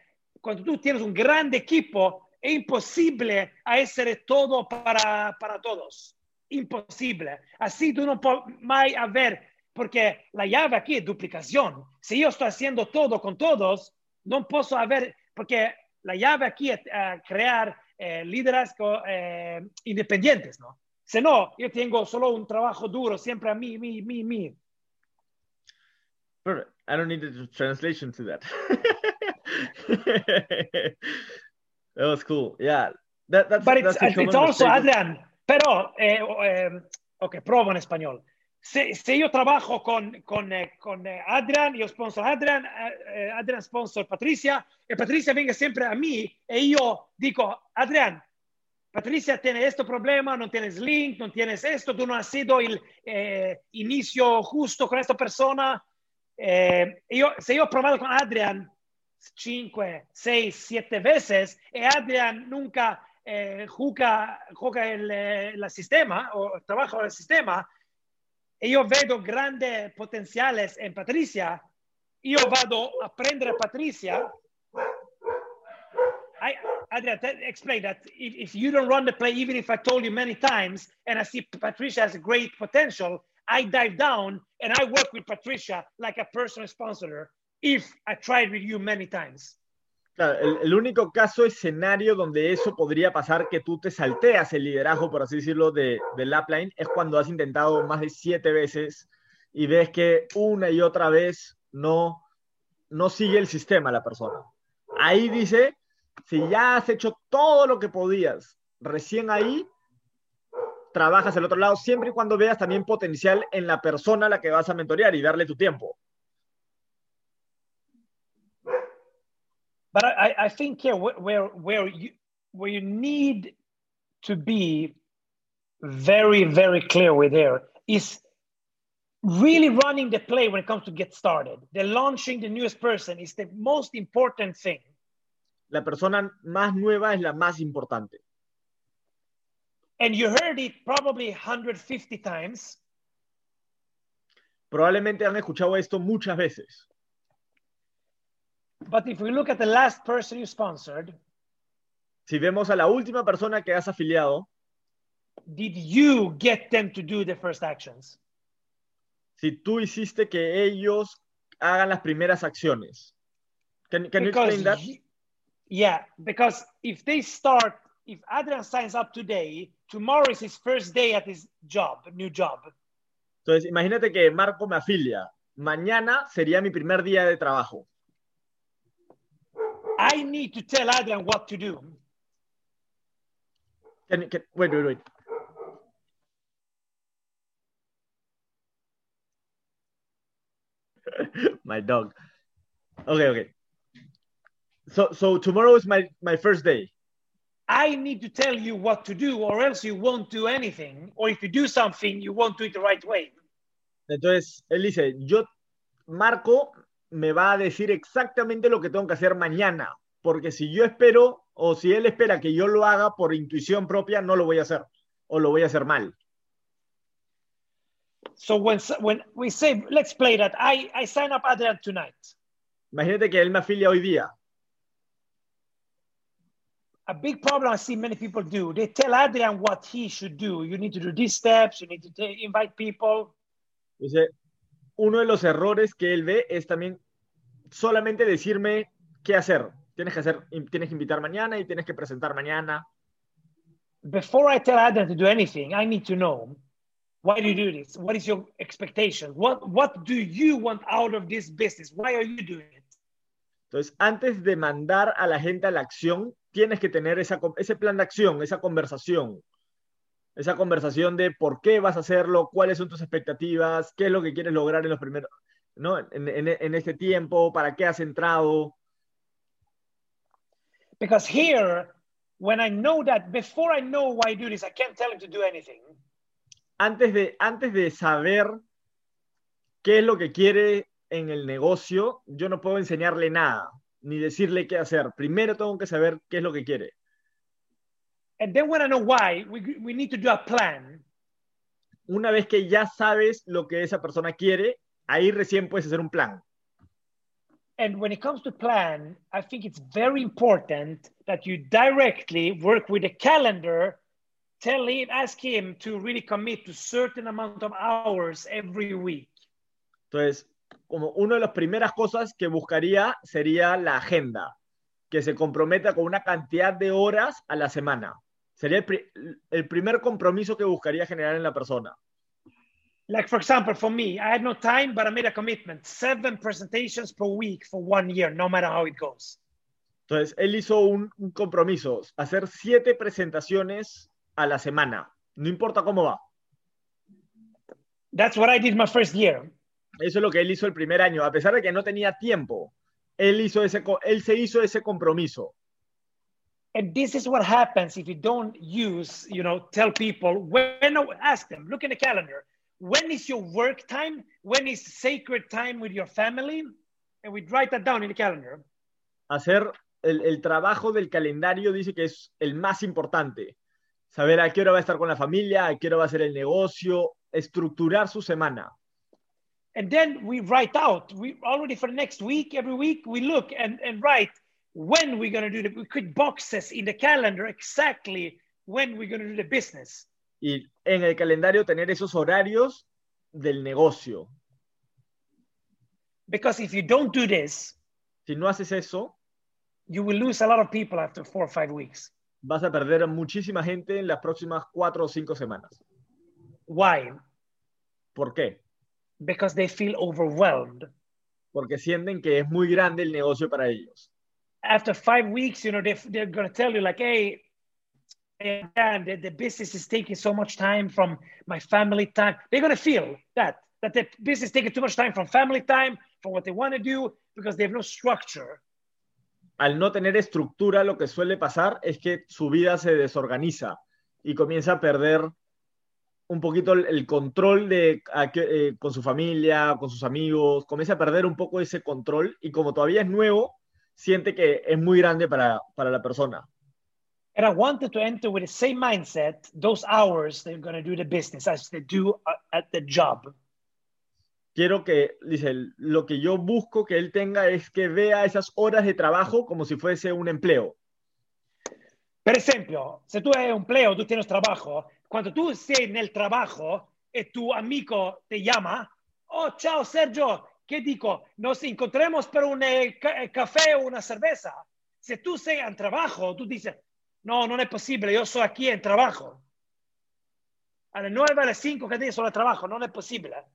cuando tú tienes un grande equipo, es imposible hacer todo para, para todos. Imposible. Así tú no puedes haber, porque la llave aquí es duplicación. Si yo estoy haciendo todo con todos, no puedo haber, porque la llave aquí es uh, crear eh, liderazgo eh, independientes, ¿no? Si no, yo tengo solo un trabajo duro, siempre a mí, mí, mí, mí. I don't need a translation to that. [laughs] that was cool. Yeah. That, that's, But it's, that's it's also, Adrian, pero, eh, eh, ok, en español. Si, si, io trabajo con, con, eh, con eh, Adrian, io sponsor Adrian, eh, eh, Adrian sponsor Patricia, e Patricia venga sempre a me e io dico, Adrian, Patricia tiene questo problema, non tienes link, non tienes esto, tu non hai sido eh, inicio justo con questa persona. Eh, io, se io ho provato con Adrian 5, 6, 7 veces e Adrian nunca eh, juega, juega il, il sistema o trabaja il sistema, e io vedo grandi potenziales in Patricia, io vado a prendere Patricia. I, Adrian, explain that. If, if you don't run the play, even if I told you many times, and I see Patricia has a great potential, I dive down and I work with Patricia like a personal sponsor if I tried with you many times. El, único caso escenario donde eso podría pasar que tú te salteas el liderazgo, por así decirlo, de, del upline, es cuando has intentado más de siete veces y ves que una y otra vez no, no sigue el sistema la persona. Ahí dice, si ya has hecho todo lo que podías, recién ahí trabajas el otro lado, siempre y cuando veas también potencial en la persona a la que vas a mentorear y darle tu tiempo. But I, I think here where, where where you where you need to be very very clear with there is really running the play when it comes to get started. The launching the newest person is the most important thing. La persona más nueva es la más importante. And you heard it probably 150 times. Probablemente han escuchado esto muchas veces. But if we look at the last person you sponsored, Si vemos a la última persona que has afiliado, did you get them to do the first actions? si tú hiciste que ellos hagan las primeras acciones. Can, can you explain that? yeah, because if they start, if Adrian signs up today, tomorrow is his first day at his job, new job. Entonces, imagínate que Marco me afilia. Mañana sería mi primer día de trabajo. I need to tell Adrian what to do. Can- can- wait, wait, wait. [laughs] my dog. Okay, okay. So, so tomorrow is my, my first day. I need to tell you what to do, or else you won't do anything. Or if you do something, you won't do it the right way. Entonces, él dice, yo, Marco me va a decir exactamente lo que tengo que hacer mañana, porque si yo espero o si él espera que yo lo haga por intuición propia, no lo voy a hacer o lo voy a hacer mal. So when when we say let's play that, I I sign up Adrian tonight. Imagínate que él me afilia hoy día. A big problem I see many people do. They tell Adrian what he should do. You need to do these steps. You need to invite people. Dice, uno de los errores que él ve es también solamente decirme qué hacer. Tienes que hacer, tienes que invitar mañana y tienes que presentar mañana. Before I tell Adrian to do anything, I need to know why do you do this? What is your expectation? What what do you want out of this business? Why are you doing it? Entonces, antes de mandar a la gente a la acción, tienes que tener esa, ese plan de acción, esa conversación. Esa conversación de por qué vas a hacerlo, cuáles son tus expectativas, qué es lo que quieres lograr en los primeros, ¿no? En, en, en este tiempo, para qué has entrado. Because here, when I know that before I know why I do this, I can't tell him to do anything. Antes de, antes de saber qué es lo que quiere en el negocio, yo no puedo enseñarle nada, ni decirle qué hacer. Primero tengo que saber qué es lo que quiere. And then when I know why, we, we need to do a plan. Una vez que ya sabes lo que esa persona quiere, ahí recién puedes hacer un plan. And when it comes to plan, I think it's very important that you directly work with a calendar, tell him, ask him to really commit to certain amount of hours every week. Entonces, como una de las primeras cosas que buscaría sería la agenda, que se comprometa con una cantidad de horas a la semana. Sería el, pri- el primer compromiso que buscaría generar en la persona. Like, for example, for me, I had no time, but I made a commitment seven presentations per week for one year, no matter how it goes. Entonces, él hizo un, un compromiso, hacer siete presentaciones a la semana, no importa cómo va. That's what I did my first year. Eso es lo que él hizo el primer año, a pesar de que no tenía tiempo. Él, hizo ese, él se hizo ese compromiso. And this is what happens if you don't use, you know, tell people when, ask them, look in the calendar. When is your work time? When is sacred time with your family? And we write that down in the calendar. Hacer el, el trabajo del calendario dice que es el más importante. Saber a qué hora va a estar con la familia, a qué hora va a hacer el negocio, estructurar su semana. And then we write out, we already for the next week, every week, we look and, and write when we're going to do the, we create boxes in the calendar exactly when we're going to do the business. Y en el calendario tener esos horarios del negocio. Because if you don't do this, Si no haces eso, you will lose a lot of people after four or five weeks. vas a perder a muchísima gente en las próximas cuatro o cinco semanas. Why? ¿Por qué? Because they feel overwhelmed. Porque sienten que es muy grande el negocio para ellos. After five weeks, you know, they, they're going to tell you, like, hey, and the, the business is taking so much time from my family time. They're going to feel that that the business is taking too much time from family time, from what they want to do, because they have no structure. Al no tener estructura, lo que suele pasar es que su vida se desorganiza y comienza a perder un poquito el, el control de a eh, con su familia, con sus amigos, comienza a perder un poco ese control y como todavía es nuevo, siente que es muy grande para, para la persona. And I wanted to enter with the same mindset, those hours they're going to do the business as they do uh, at the job. quiero que, dice, lo que yo busco que él tenga es que vea esas horas de trabajo como si fuese un empleo. Per esempio, se tu hai un empleo, tu tienes trabajo, quando tu sei nel trabajo e tu amico ti chiama, oh ciao Sergio, che dico? Nos incontremos per un eh, eh, caffè o una cerveza. Se tu sei en trabajo, tu dices, no, non è possibile, io sono qui in trabajo. Alle 9, alle 5 che dico sono al trabajo, non è possibile.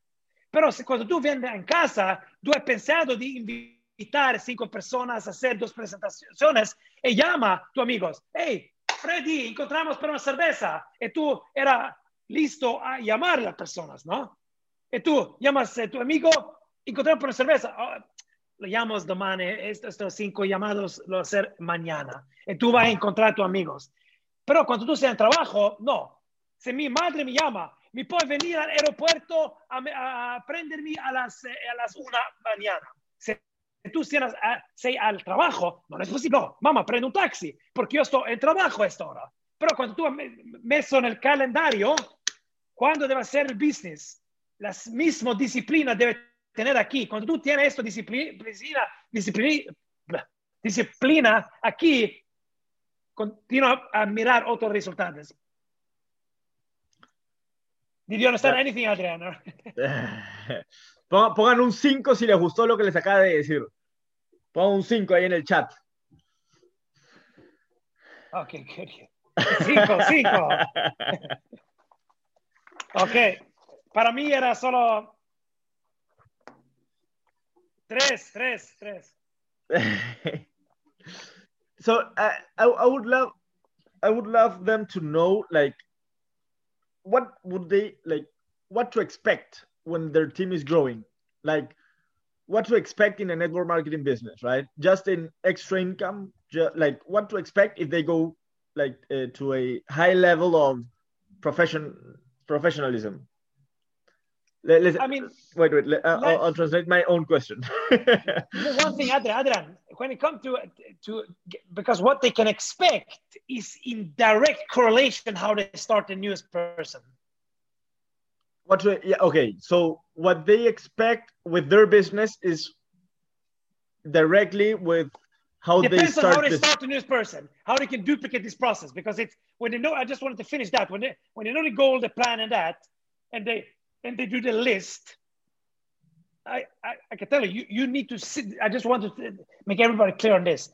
Però se quando tu vieni in casa, tu hai pensato di invitare cinco personas a hacer dos presentaciones e llama a tu amigos, hey, Freddy, encontramos para una cerveza. E tu era listo a llamar a las personas, ¿no? E tu llamas a tu amigo, encontramos para una cerveza. Oh, lo llamas domani, estos, estos cinco llamados lo hacer mañana. E tu vas a encontrar a tus amigos. Pero cuando tú estás en trabajo, no. Si mi madre me llama, mi puoi venire al aeropuerto a, me- a prendermi a las, eh, a las una mañana. Tú estás a- al trabajo, non è possibile. No, mamma, prendo un taxi, perché io sto in trabajo a esta hora. Però quando tu hai me- messo nel calendario, quando deve essere il business, la misma disciplina deve tener aquí. Cuando tú tienes esto, disciplina, disciplina, disciplina aquí, continúa a mirar otros resultados. Did you understand anything, Adriano? [laughs] Pongan un 5 si les gustó lo que les acaba de decir. Pongan un 5 ahí en el chat. Ah, ok, good. Cinco, cinco. Ok, para mí era solo tres, tres, tres. [laughs] so I, I, I would love I would love them to know like what would they like what to expect when their team is growing like what to expect in a network marketing business right? Just in extra income ju- like what to expect if they go like uh, to a high level of profession professionalism. Let- let's- I mean, wait wait let- uh, I'll, I'll translate my own question. [laughs] One thing, Adrian, Adrian, when it comes to to because what they can expect is in direct correlation how they start the newest person. What yeah okay so what they expect with their business is directly with how they Depends on start how they this start the newest person, how they can duplicate this process. Because it's when they know. I just wanted to finish that when they when they know the goal, the plan, and that, and they and they do the list. I, I, I can tell you, you, you need to sit. I just want to make everybody clear on this.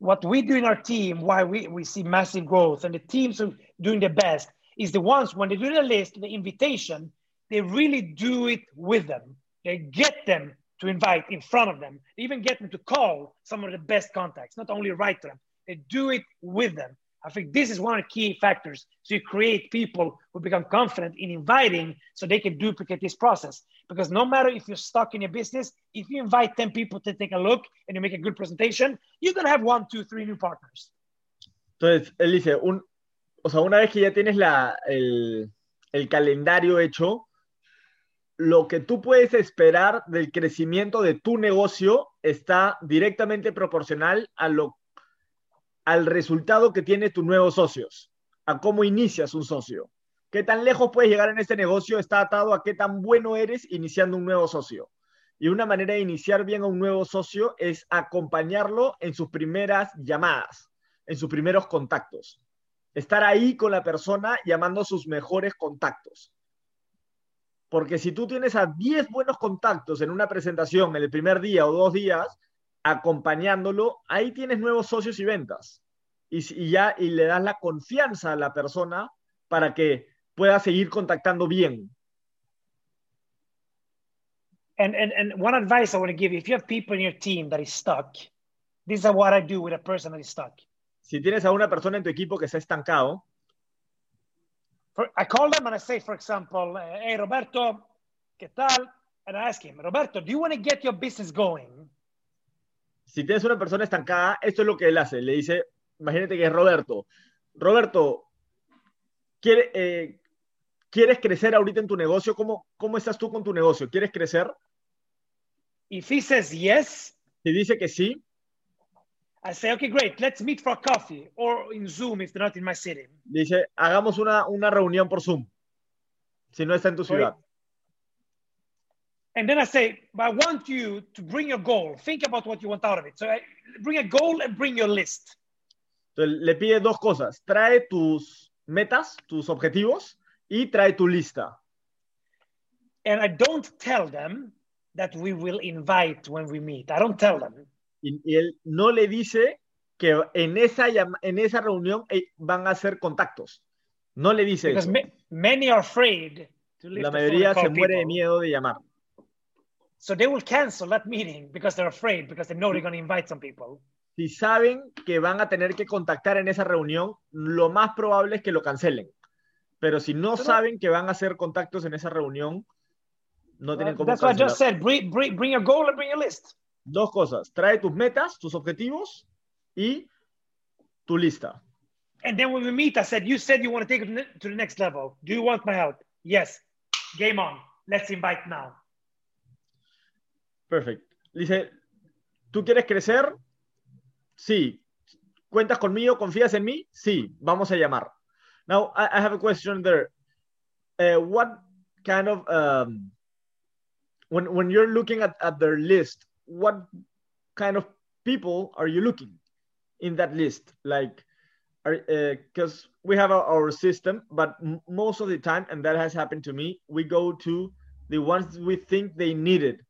What we do in our team, why we, we see massive growth, and the teams are doing the best, is the ones when they do the list, the invitation, they really do it with them. They get them to invite in front of them. They even get them to call some of the best contacts, not only write to them. They do it with them. I think this is one of the key factors. So you create people who become confident in inviting so they can duplicate this process. Because no matter if you're stuck in your business, if you invite 10 people to take a look and you make a good presentation, you're going to have one, two, three new partners. entonces él dice un, o sea una vez que ya tienes la, el, el calendario hecho lo que tú puedes esperar del crecimiento de tu negocio está directamente proporcional a lo al resultado que tiene tus nuevos socios, a cómo inicias un socio. Qué tan lejos puedes llegar en este negocio está atado a qué tan bueno eres iniciando un nuevo socio. Y una manera de iniciar bien a un nuevo socio es acompañarlo en sus primeras llamadas, en sus primeros contactos. Estar ahí con la persona llamando a sus mejores contactos. Porque si tú tienes a 10 buenos contactos en una presentación en el primer día o dos días, acompañándolo, ahí tienes nuevos socios y ventas. Y, y ya y le das la confianza a la persona para que pueda seguir contactando bien. And, and, and one advice I want to give you if you have people in your team that is stuck, this is what I do with a person that is stuck. Si tienes a una persona en tu equipo que está estancado, for, I call them and I say, for example, hey, Roberto, ¿qué tal? And I ask him, Roberto, do you want to get your business going? Si tienes una persona estancada, esto es lo que él hace. Le dice, imagínate que es Roberto. Roberto, ¿quiere, eh, ¿quieres crecer ahorita en tu negocio? ¿Cómo, ¿Cómo estás tú con tu negocio? ¿Quieres crecer? If he says yes, Si dice que sí, I say, okay, great, let's meet for a coffee or in Zoom if they're not in my city. dice, hagamos una, una reunión por Zoom. Si no está en tu ciudad. And then I say, but I want you to bring your goal. Think about what you want out of it. So I, bring a goal and bring your list. Entonces, le pide dos cosas. Trae tus metas, tus objetivos y trae tu lista. And I don't tell them that we will invite when we meet. I don't tell them. Y, y él no le dice que en esa, llama- en esa reunión eh, van a hacer contactos. No le dice Because eso. ma- many are afraid to La mayoría se muere de people. miedo de llamar. So they will cancel that meeting because they're afraid, because they know they're going to invite some people. Si saben que van a tener que contactar en esa reunión, lo más probable es que lo cancelen. Pero si no Pero- saben que van a hacer contactos en esa reunión, no tienen cómo That's what I cancelar. just said. Bring, bring, bring your goal and bring your list. Dos cosas. Trae tus metas, tus objetivos y tu lista. And then when we meet, I said, You said you want to take it to the next level. Do you want my help? Yes. Game on. Let's invite now. Perfecto. Dice, ¿tú quieres crecer? Sí. ¿Cuentas conmigo? ¿Confías en mí? Sí. Vamos a llamar. Now, I, I have a question there. Uh, what kind of, um, when, when you're looking at, at their list, what kind of people are you looking in that list? Like, because uh, we have our, our system, but most of the time, and that has happened to me, we go to the ones we think they needed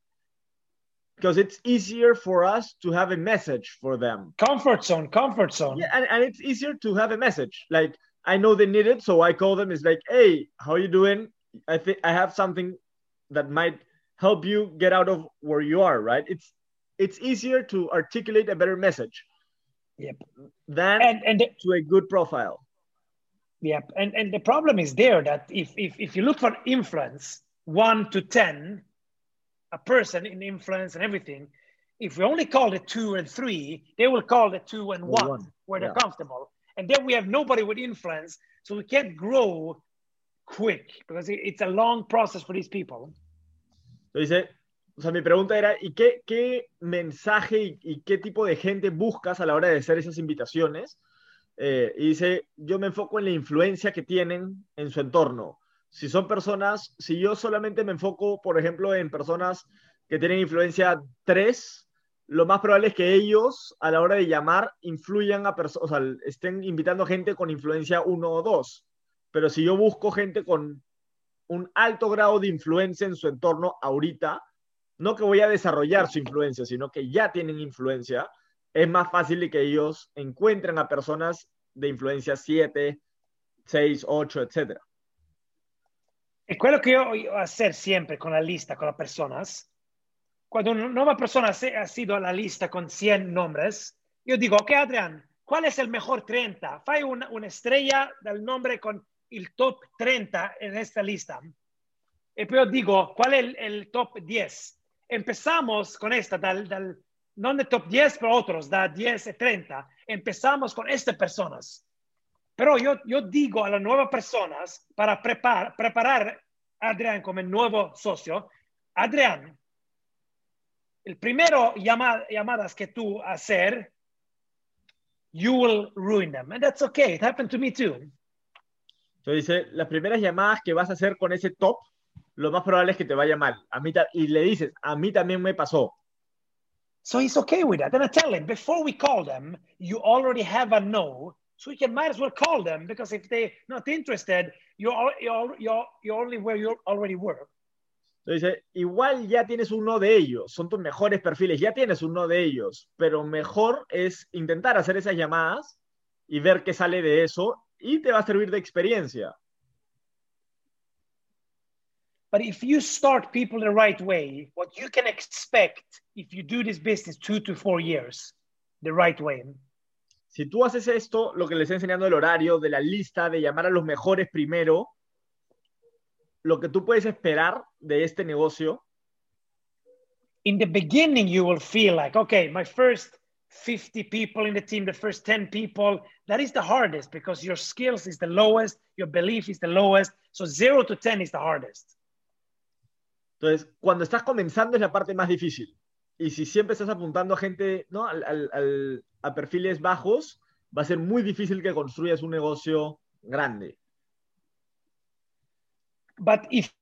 because it's easier for us to have a message for them. Comfort zone, comfort zone. Yeah, and, and it's easier to have a message. Like I know they need it, so I call them. It's like, hey, how you doing? I think I have something that might help you get out of where you are. Right? It's it's easier to articulate a better message Yep. than And and the, to a good profile. yep. And and the problem is there that if if if you look for influence, one to ten, a person in influence and everything, if we only call it two and three, they will call it two and one, one, where they're comfortable. And then we have nobody with influence, so we can't grow quick because it's a long process for these people. Entonces, o sea, mi pregunta era, ¿y qué, qué mensaje y, y qué tipo de gente buscas a la hora de hacer esas invitaciones? Eh, y dice, yo me enfoco en la influencia que tienen en su entorno. Si son personas, si yo solamente me enfoco, por ejemplo, en personas que tienen influencia 3, lo más probable es que ellos, a la hora de llamar, influyan a personas, o sea, estén invitando gente con influencia 1 o 2. Pero si yo busco gente con un alto grado de influencia en su entorno ahorita, no que voy a desarrollar su influencia, sino que ya tienen influencia, es más fácil que ellos encuentren a personas de influencia 7, 6, 8, etc. E quello che io voglio hacer sempre con la lista, con las personas, cuando una nueva persona ha sido a la lista con 100 nombres, yo digo, ok, Adrián, ¿cuál es el mejor 30? Fai una, una estrella del nombre con il top 30 en esta lista. E poi io digo, ¿cuál es el, el top 10? Empezamos con esta, non del top 10, pero otros, da 10 e 30. Empezamos con estas personas. Pero yo, yo digo a las nuevas personas para prepar, preparar a Adrián como el nuevo socio, Adrián, el primero llama, llamadas que tú you will ruin them. And that's okay. It happened to me too. Entonces dice, las primeras llamadas que vas a hacer con ese top, lo más probable es que te vaya mal. A mí y le dices, a mí también me pasó. So he's okay with that. And I tell him, before we call them, you already have a no. So can might as well call them because if they're not interested, you're, you're, you're, you're only where you already were. Entonces dice, igual ya tienes uno de ellos, son tus mejores perfiles, ya tienes uno de ellos, pero mejor es intentar hacer esas llamadas y ver qué sale de eso y te va a servir de experiencia. But if you start people the right way, what you can expect if you do this business two to four years the right way, Si tú haces esto, lo que les estoy enseñando el horario de la lista de llamar a los mejores primero, lo que tú puedes esperar de este negocio? In the beginning, you will feel like, okay, my first 50 people in the team, the first 10 people, that is the hardest because your skills is the lowest, your belief is the lowest. So zero to 10 is the hardest. Entonces, cuando estás comenzando es la parte más difícil. Y si siempre estás apuntando a gente, ¿no? Al, al, al, a perfiles bajos, va a ser muy difícil que construyas un negocio grande. But if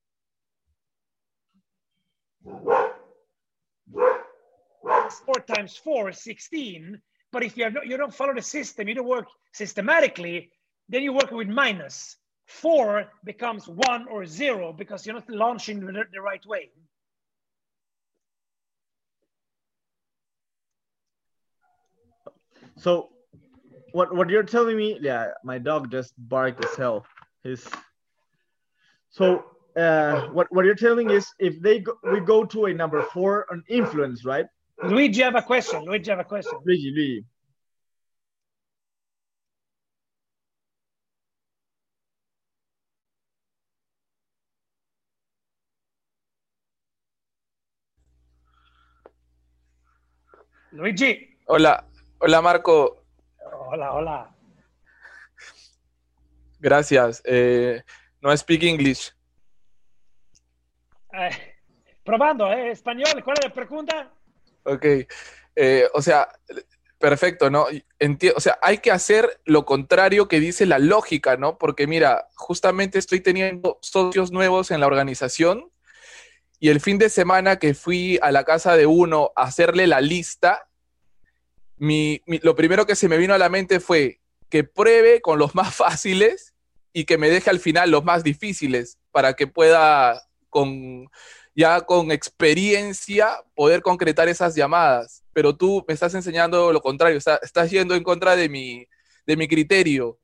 four times four is 16, but if you, have no, you don't follow the system, you don't work systematically, then you work with minus. Four becomes one or zero because you're not launching the, the right way. So, what what you're telling me? Yeah, my dog just barked as hell. His so uh, what what you're telling is if they go, we go to a number four on influence, right? Luigi, have a question. Luigi, have a question. Luigi, Luigi. Luigi. Hola, hola Marco. Hola, hola. Gracias. Eh, no speak English. Eh, probando, ¿eh? Español, ¿cuál es la pregunta? Ok. Eh, o sea, perfecto, ¿no? Enti o sea, hay que hacer lo contrario que dice la lógica, ¿no? Porque mira, justamente estoy teniendo socios nuevos en la organización y el fin de semana que fui a la casa de uno a hacerle la lista, mi, mi, lo primero que se me vino a la mente fue que pruebe con los [laughs] más fáciles y que me deje al final los más difíciles para que pueda con ya con experiencia poder concretar esas llamadas. Pero tú me estás enseñando lo contrario, está, estás yendo en contra de mi, de mi criterio.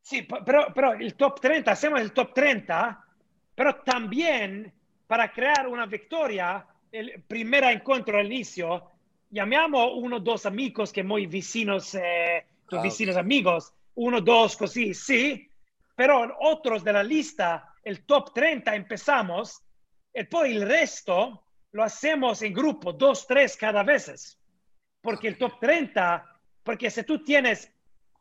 Sí, pero, pero el top 30, hacemos el top 30, pero también para crear una victoria, el primer encuentro al inicio, llamamos uno o dos amigos que muy vecinos, eh, tus ah, vecinos okay. amigos, uno, dos, così, sí, pero otros de la lista, el top 30 empezamos, y poi el resto lo hacemos en grupo, dos, tres cada vez. Porque el top 30, porque si tú tienes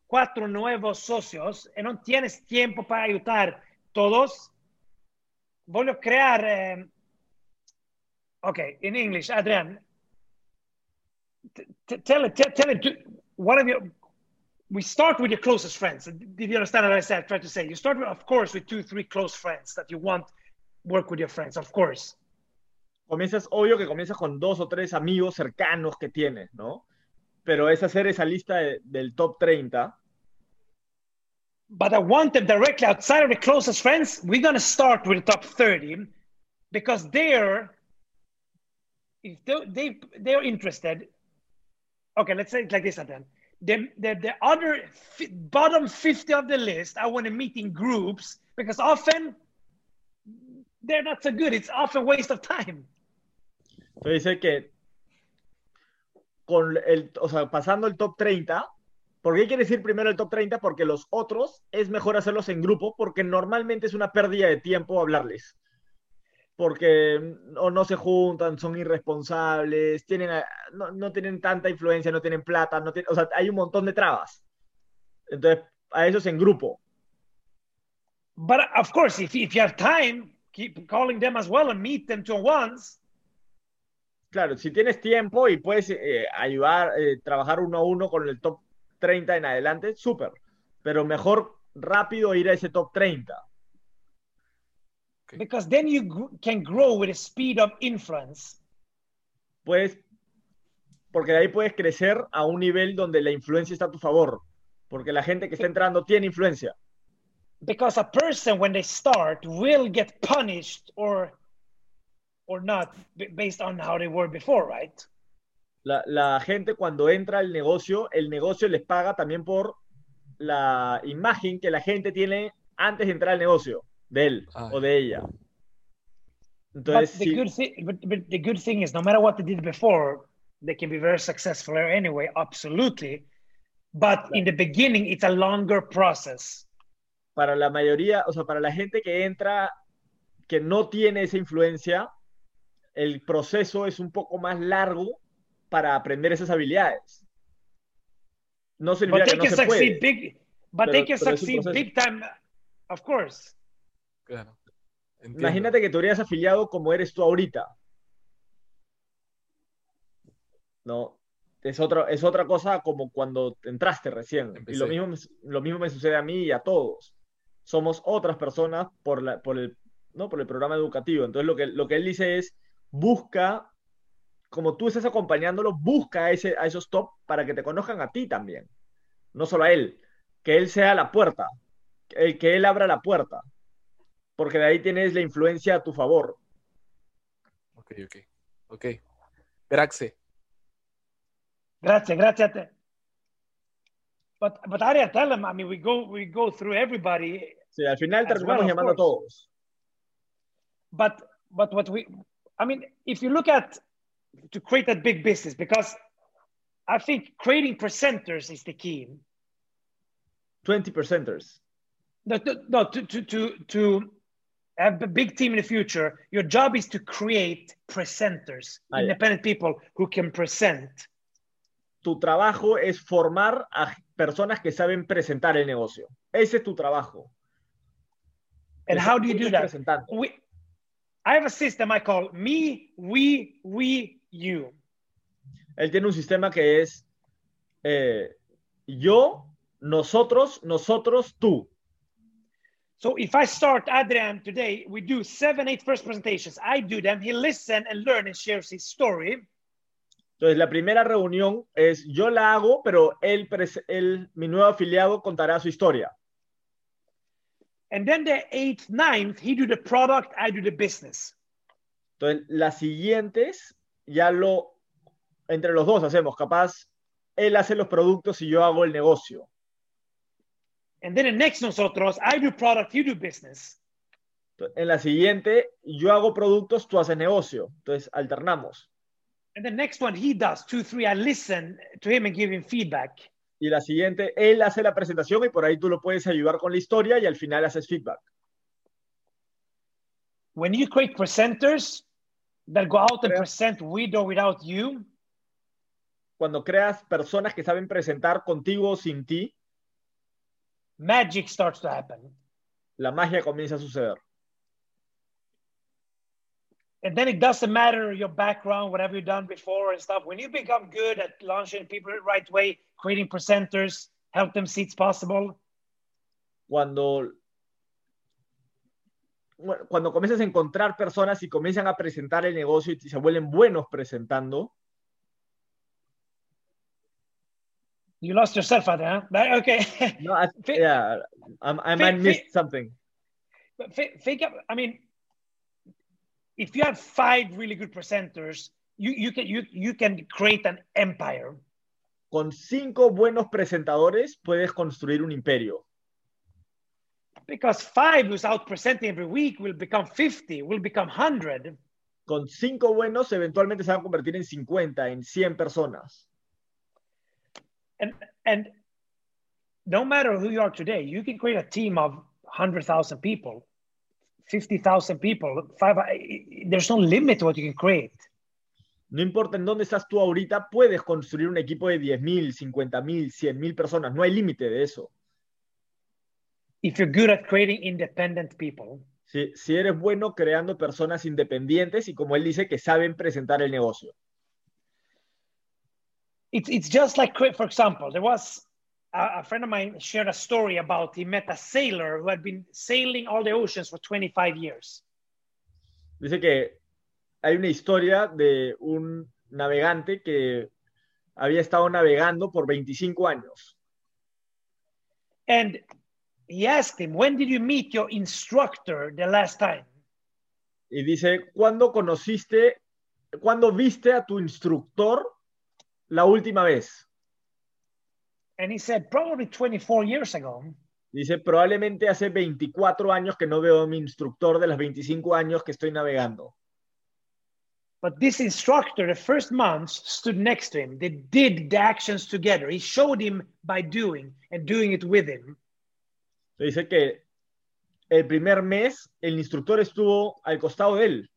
cuatro nuevos socios y no tienes tiempo para ayudar todos, voy a crear, eh, ok, in English, Adrian, tell it, tell, it, one of your, we start with your closest friends. Did you understand what I said? Try to say you start, of course, with two, three close friends that you want work with your friends, of course. Comienzas, obvio que comienzas con dos o tres amigos cercanos que tienes, ¿no? Pero es hacer esa lista de, del top 30. But I want them directly outside of the closest friends. We're going to start with the top 30 because they're, if they, they, they're interested. Okay, let's say it like this, then. The, the, the other bottom 50 of the list, I want to meet in groups because often they're not so good. It's often waste of time. Entonces dice que con el, o sea, pasando el top 30, ¿por qué quiere decir primero el top 30? Porque los otros es mejor hacerlos en grupo porque normalmente es una pérdida de tiempo hablarles. Porque o no se juntan, son irresponsables, tienen, no, no tienen tanta influencia, no tienen plata, no tienen, o sea, hay un montón de trabas. Entonces, a esos en grupo. But of course, if, if you have time, keep calling them as well and meet them to once. Claro, si tienes tiempo y puedes eh, ayudar, eh, trabajar uno a uno con el top 30 en adelante, súper. Pero mejor rápido ir a ese top 30. Okay. Because then you can grow with the speed of influence. Pues, porque de ahí puedes crecer a un nivel donde la influencia está a tu favor. Porque la gente que está entrando tiene influencia. Because a person when they start will get punished or or not based on how they were before, right? La, la gente cuando entra al negocio, el negocio les paga también por la imagen que la gente tiene antes de entrar al negocio, de él ah. o de ella. Entonces, but the, sí. good thing, but, but the good thing is, no matter what they did before, they can be very successful anyway, absolutely. But in the beginning, it's a longer process. Para la mayoría, o sea, para la gente que entra, que no tiene esa influencia, el proceso es un poco más largo para aprender esas habilidades. No significa que they no can se puede. succeed big. But Pero- they can succeed big time, of course. Claro. Entiendo. Imagínate que tú eres afiliado como eres tú ahorita. No, es otra, es otra cosa como cuando entraste recién. Y lo mismo, lo mismo me sucede a mí y a todos. Somos otras personas por, la, por, el, ¿no? por el programa educativo. Entonces lo que, lo que él dice es, busca, como tú estás acompañándolo, busca a, ese, a esos top para que te conozcan a ti también. No solo a él. Que él sea la puerta. Que, que él abra la puerta. Porque de ahí tienes la influencia a tu favor. Ok, ok. Ok. Grazie a te. But but Arya, tell them. I mean, we go we go through everybody, Sí, al final terminamos well, llamando a todos. but but what we, I mean, if you look at to create that big business, because I think creating presenters is the key. 20 percenters. No, to, no, to to to to have a big team in the future. Your job is to create presenters, independent people who can present. Tu trabajo es formar a personas que saben presentar el negocio. Ese es tu trabajo. And how do you do that? we I have a system I call me, we, we, you. Él tiene un sistema que es eh, yo, nosotros, nosotros, tú. So if I start Adrian today, we do seven, eight first presentations. I do them. He listens and learns and shares his story. Entonces, la primera reunión es yo la hago, pero él, él, mi nuevo afiliado contará su historia. And then the eighth, ninth, he do the product, I do the business. Entonces, las siguientes ya lo, entre los dos hacemos, capaz, él hace los productos y yo hago el negocio. And then the next nosotros, I do product, you do business. En la siguiente, yo hago productos, tú haces negocio. Entonces, alternamos. And the next one he does, two, three, I listen to him and give him feedback. Y la siguiente, él hace la presentación y por ahí tú lo puedes ayudar con la historia y al final haces feedback. When you create presenters that go out and present with or without you, Cuando creas personas que saben presentar contigo o sin ti, magic starts to happen. la magia comienza a suceder. And then it doesn't matter your background, whatever you've done before and stuff. When you become good at launching people the right way, creating presenters, help them see it's possible, Cuando, cuando comienzas a encontrar personas y comienzan a presentar el negocio y se vuelven buenos presentando, you lost yourself, Adrian. But, Okay. no, I, [laughs] yeah, I, I might missed something. But think I mean, if you have five really good presenters, you, you can you you can create an empire. Con cinco buenos presentadores puedes construir un imperio. Because five who's out presenting every week will become 50, will become 100. Con cinco buenos, eventualmente se van a convertir en 50, en 100 personas. And and no matter who you are today, you can create a team of 100,000 people, 50,000 people. Five, there's no limit to what you can create. No importa en dónde estás tú ahorita, puedes construir un equipo de 10.000, 50.000, 100.000 personas. No hay límite de eso. If you're good at creating independent people. Si, si eres bueno creando personas independientes y como él dice, que saben presentar el negocio. It's, it's just like, for example, there was a, friend of mine shared a story about he met a sailor who had been sailing all the oceans for 25 years. Dice que hay una historia de un navegante que había estado navegando por 25 años. And he asked him, When did you meet your instructor the last time? Y dice, ¿cuándo conociste, cuándo viste a tu instructor la última vez? And he said, Probably 24 years ago. Dice, probablemente hace 24 años que no veo a mi instructor de los 25 años que estoy navegando. But this instructor, the first months, stood next to him. They did the actions together. He showed him by doing and doing it with him. Dice que el primer mes el instructor estuvo al costado de él,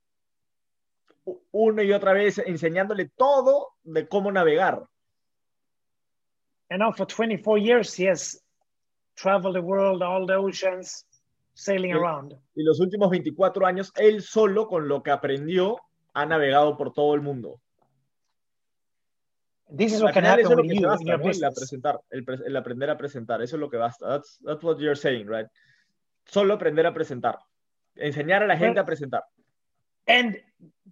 una y otra vez enseñándole todo de cómo navegar. And now for 24 years, he has traveled the world, all the oceans, sailing Y- around. Y los últimos 24 años, él solo con lo que aprendió ha navegado por todo el mundo. This is what can final eso happen es lo que you basta, ¿no? El, presentar, el, el aprender a presentar, eso es lo que basta. That's, that's what you're saying, right? Solo aprender a presentar. Enseñar a la gente a presentar. And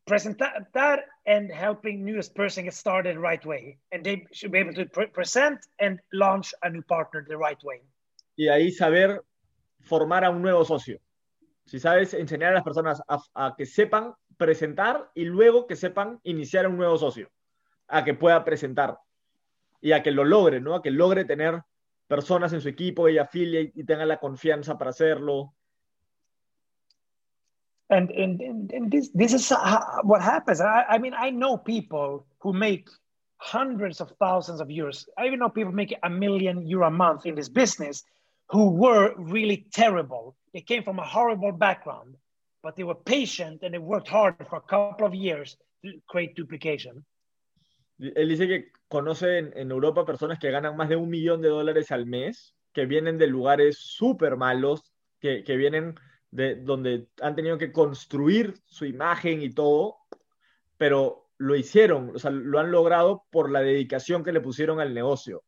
present that, that and helping newest person get started right way. And they should be able to pre- present and launch a new partner the right way. Y ahí saber formar a un nuevo socio. Si sabes enseñar a las personas a, a que sepan presentar y luego que sepan iniciar un nuevo socio, a que pueda presentar y a que lo logre, ¿no? A que logre tener personas en su equipo y affiliate y tenga la confianza para hacerlo. And and and, and this this is how, what happens. I, I mean, I know people who make hundreds of thousands of euros. I even know people making a million euro a month in this business who were really terrible. They came from a horrible background, but they were patient and they worked hard for a couple of years to create duplication. Él dice que conoce en, en Europa personas que ganan más de un millón de dólares al mes, que vienen de lugares súper malos, que, que vienen de donde han tenido que construir su imagen y todo, pero lo hicieron, o sea, lo han logrado por la dedicación que le pusieron al negocio.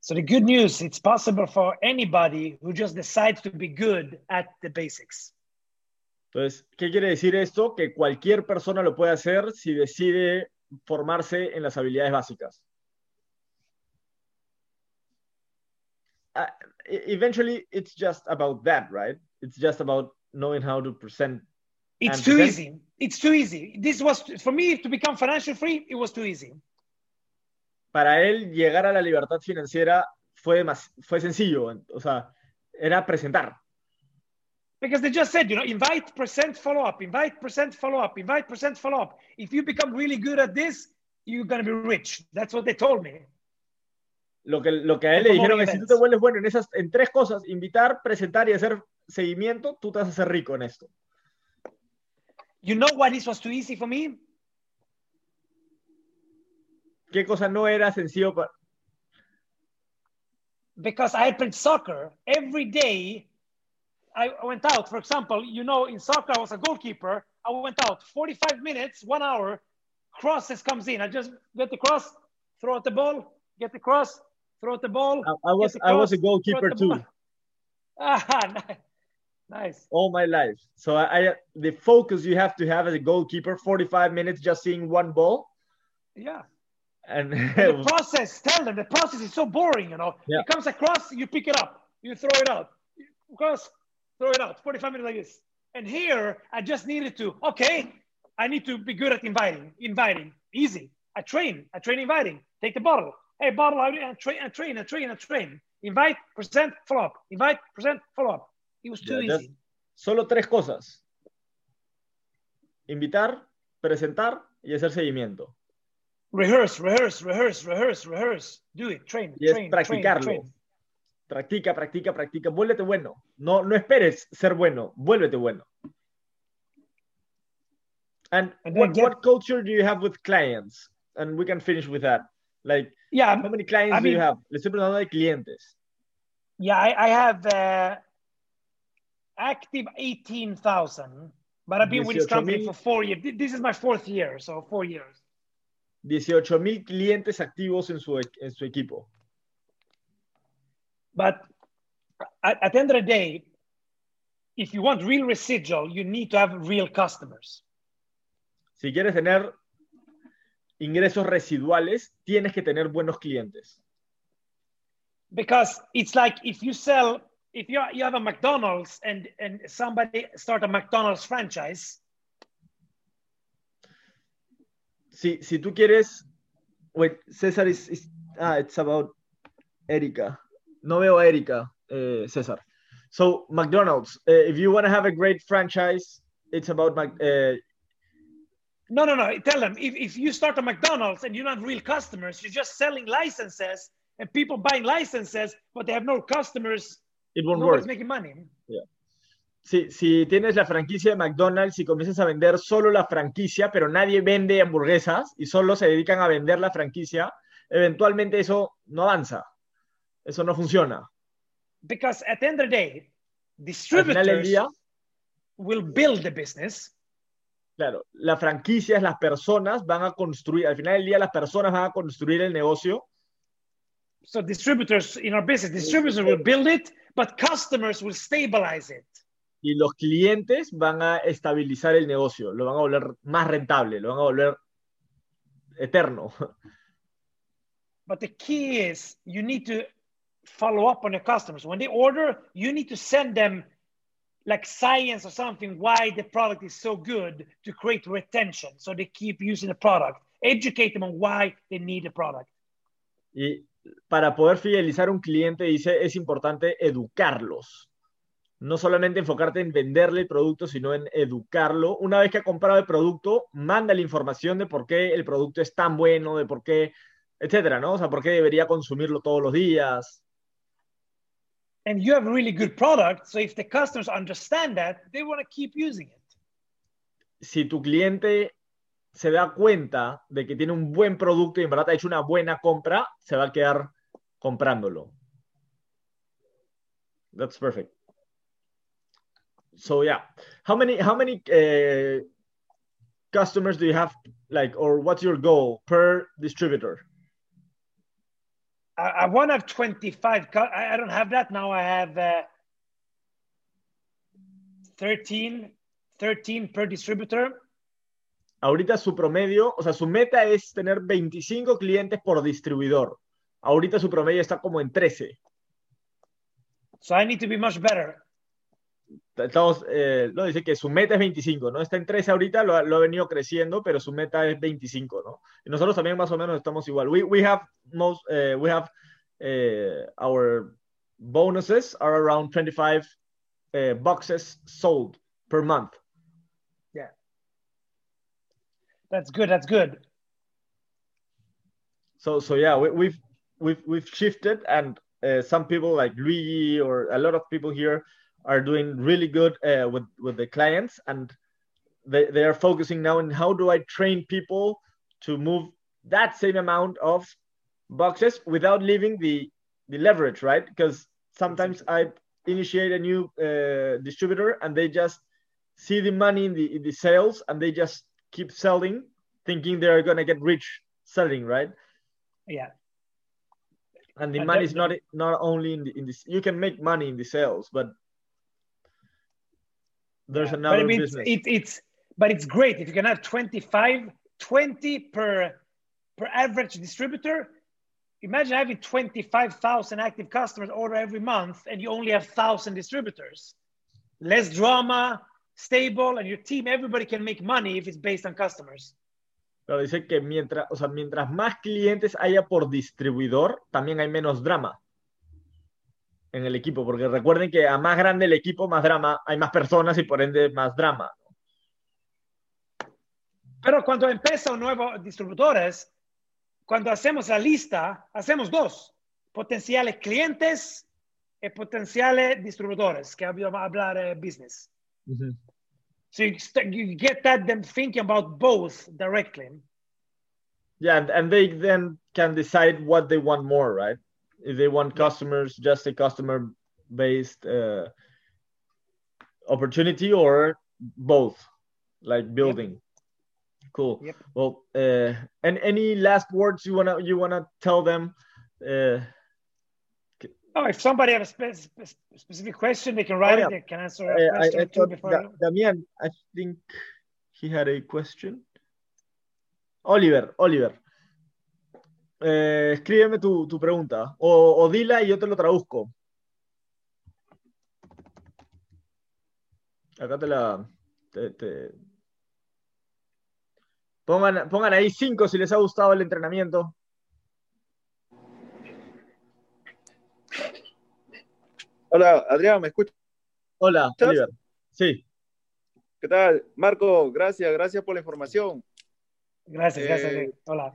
So the good news, it's possible for anybody who just decides to be good at the basics. Entonces, ¿qué quiere decir esto? Que cualquier persona lo puede hacer si decide formarse en las habilidades básicas. Uh, eventually, it's just about that, right? It's just about knowing how to present. It's too then- easy. It's too easy. This was for me to become financial free. It was too easy. Para él, llegar a la libertad financiera fue, más, fue sencillo. O sea, era presentar. Because they just said, you know, invite, present, follow up, invite, present, follow up, invite, present, follow up. If you become really good at this, you're going to be rich. That's what they told me. Lo que, lo que a él le dijeron es, si tú te vuelves bueno en esas en tres cosas, invitar, presentar y hacer seguimiento, tú te vas a hacer rico en esto. You know why this was too easy for me? ¿Qué cosa no era sencillo para... Because I played soccer every day. I went out, for example, you know, in soccer, I was a goalkeeper. I went out 45 minutes, one hour, crosses comes in. I just get the cross, throw out the ball, get the cross, throw the ball. I, I was, the I was a cross, goalkeeper too. [laughs] Ah, ni- nice. all my life. So I, I the focus you have to have as a goalkeeper, 45 minutes just seeing one ball. Yeah. And [laughs] the process, tell them the process is so boring, you know. Yeah. It comes across, you pick it up, you throw it out. Cross, throw it out. 45 minutes like this. And here, I just needed to, okay, I need to be good at inviting. Inviting, easy. I train, I train inviting. Take the bottle. Hey, bottle, I I train, I train, I train, I train. Invite, present, follow up. Invite, present, follow up. It was too Yeah, easy. solo tres cosas. Invitar, presentar y hacer seguimiento. Rehearse, rehearse, rehearse, rehearse, rehearse. Do it, train, Y train, practicarlo. train. Practica, practica, practica. Vuélvete bueno. No, no esperes ser bueno. Vuélvete bueno. And, And then what, get- what culture do you have with clients? And we can finish with that. Like, Yeah, how many clients I do you mean- have? Le estoy preguntando de clientes. Yeah, I, I have uh, active 18,000, but I've been with this company 18,000. for four years. This is my fourth year, so four years. 18 mil clientes activos en su, en su equipo. But at, at the end of the day, if you want real residual, you need to have real customers. Si quieres tener ingresos residuales, tienes que tener buenos clientes. Because it's like if you sell, if you, you have a McDonald's and, and somebody start a McDonald's franchise, Si, si tú quieres. Wait, César is, is- Ah, it's about Erika. No veo a Erika, eh, César. So, McDonald's, eh, if you want to have a great franchise, it's about eh, No, no, no. Tell them if, if you start a McDonald's and you're not real customers, you're just selling licenses and people buying licenses, but they have no customers. It won't work. making money. Si, si tienes la franquicia de McDonald's y comienzas a vender solo la franquicia, pero nadie vende hamburguesas y solo se dedican a vender la franquicia, eventualmente eso no avanza. Eso no funciona. Because at the end of the day, distributors día, will build the business, claro, la franquicia es las personas van a construir, al final del día las personas van a construir el negocio So distributors in our business, distributors will build it, but customers will stabilize it. y los clientes van a estabilizar el negocio, lo van a volver más rentable, lo van a volver eterno. But the key is you need to follow up on your customers. When they order, you need to send them like science or something why the product is so good to create retention so they keep using the product. Educate them on why they need the product. Y para poder fidelizar a un cliente, dice, es importante educarlos. No solamente enfocarte en venderle el producto, sino en educarlo. Una vez que ha comprado el producto, manda la información de por qué el producto es tan bueno, de por qué, etcétera, ¿no? O sea, por qué debería consumirlo todos los días. And you have a really good product. So if the customers understand that, they want to keep using it. Si tu cliente se da cuenta de que tiene un buen producto y en verdad ha hecho una buena compra, se va a quedar comprándolo. That's perfect. So yeah, how many how many uh, customers do you have like or what's your goal per distributor? I, I want to have 25. cu- I, I don't have that now. I have uh, 13, 13 per distributor. Ahorita su promedio, o sea, su meta es tener 25 clientes por distribuidor. Ahorita su promedio está como en 13. So I need to be much better. Estamos, eh, no, dice que su meta es 25, ¿no? Está en 13 ahorita, lo, lo ha venido creciendo, pero su meta es 25, ¿no? Y nosotros también más o menos estamos igual. We, we have most, eh, we have eh, our bonuses are around 25 eh, boxes sold per month. Yeah. That's good. That's good. So, so yeah, we, we've we've we've shifted, and uh, some people like Luigi or a lot of people here are doing really good uh, with with the clients, and they they are focusing now on how do I train people to move that same amount of boxes without leaving the the leverage, right? Because sometimes I initiate a new uh, distributor and they just see the money in the in the sales and they just keep selling, thinking they're gonna get rich selling, right? Yeah. and the money is not not only in the in this you can make money in the sales but there's Yeah. another but I mean, business It, it's but it's great if you can have 25, 20 per per average distributor. Imagine having 25,000 active customers order every month and you only have 1,000 distributors. Less drama, stable, and your team, everybody can make money if it's based on customers. pero dice que mientras o sea mientras más clientes haya por distribuidor también hay menos drama en el equipo porque recuerden que a más grande el equipo más drama hay más personas y por ende más drama Pero cuando empieza un nuevo distribuidores, cuando hacemos la lista, hacemos dos, potenciales clientes y potenciales distribuidores, que vamos a hablar eh, business. So you, get that them thinking about both directly. yeah and, and they then can decide what they want more right they want customers just a customer based uh, opportunity or both like building. Cool. Yep. well uh, and any last words you wanna you wanna tell them? Uh, Oh, if somebody has a spe- spe- specific question, they can write Oh, it. They can answer I, a I, question I two thought before. Da- Damian I think he had a question. Oliver Oliver eh, escríbeme tu, tu pregunta o, o dila y yo te lo traduzco Acá te la. te- te- Pongan, pongan ahí cinco si les ha gustado el entrenamiento. Hola, Adrián, ¿me escuchas? Hola, ¿Estás? Oliver. Sí, ¿Qué tal? Marco, gracias, gracias por la información. Gracias, gracias. Eh, Hola.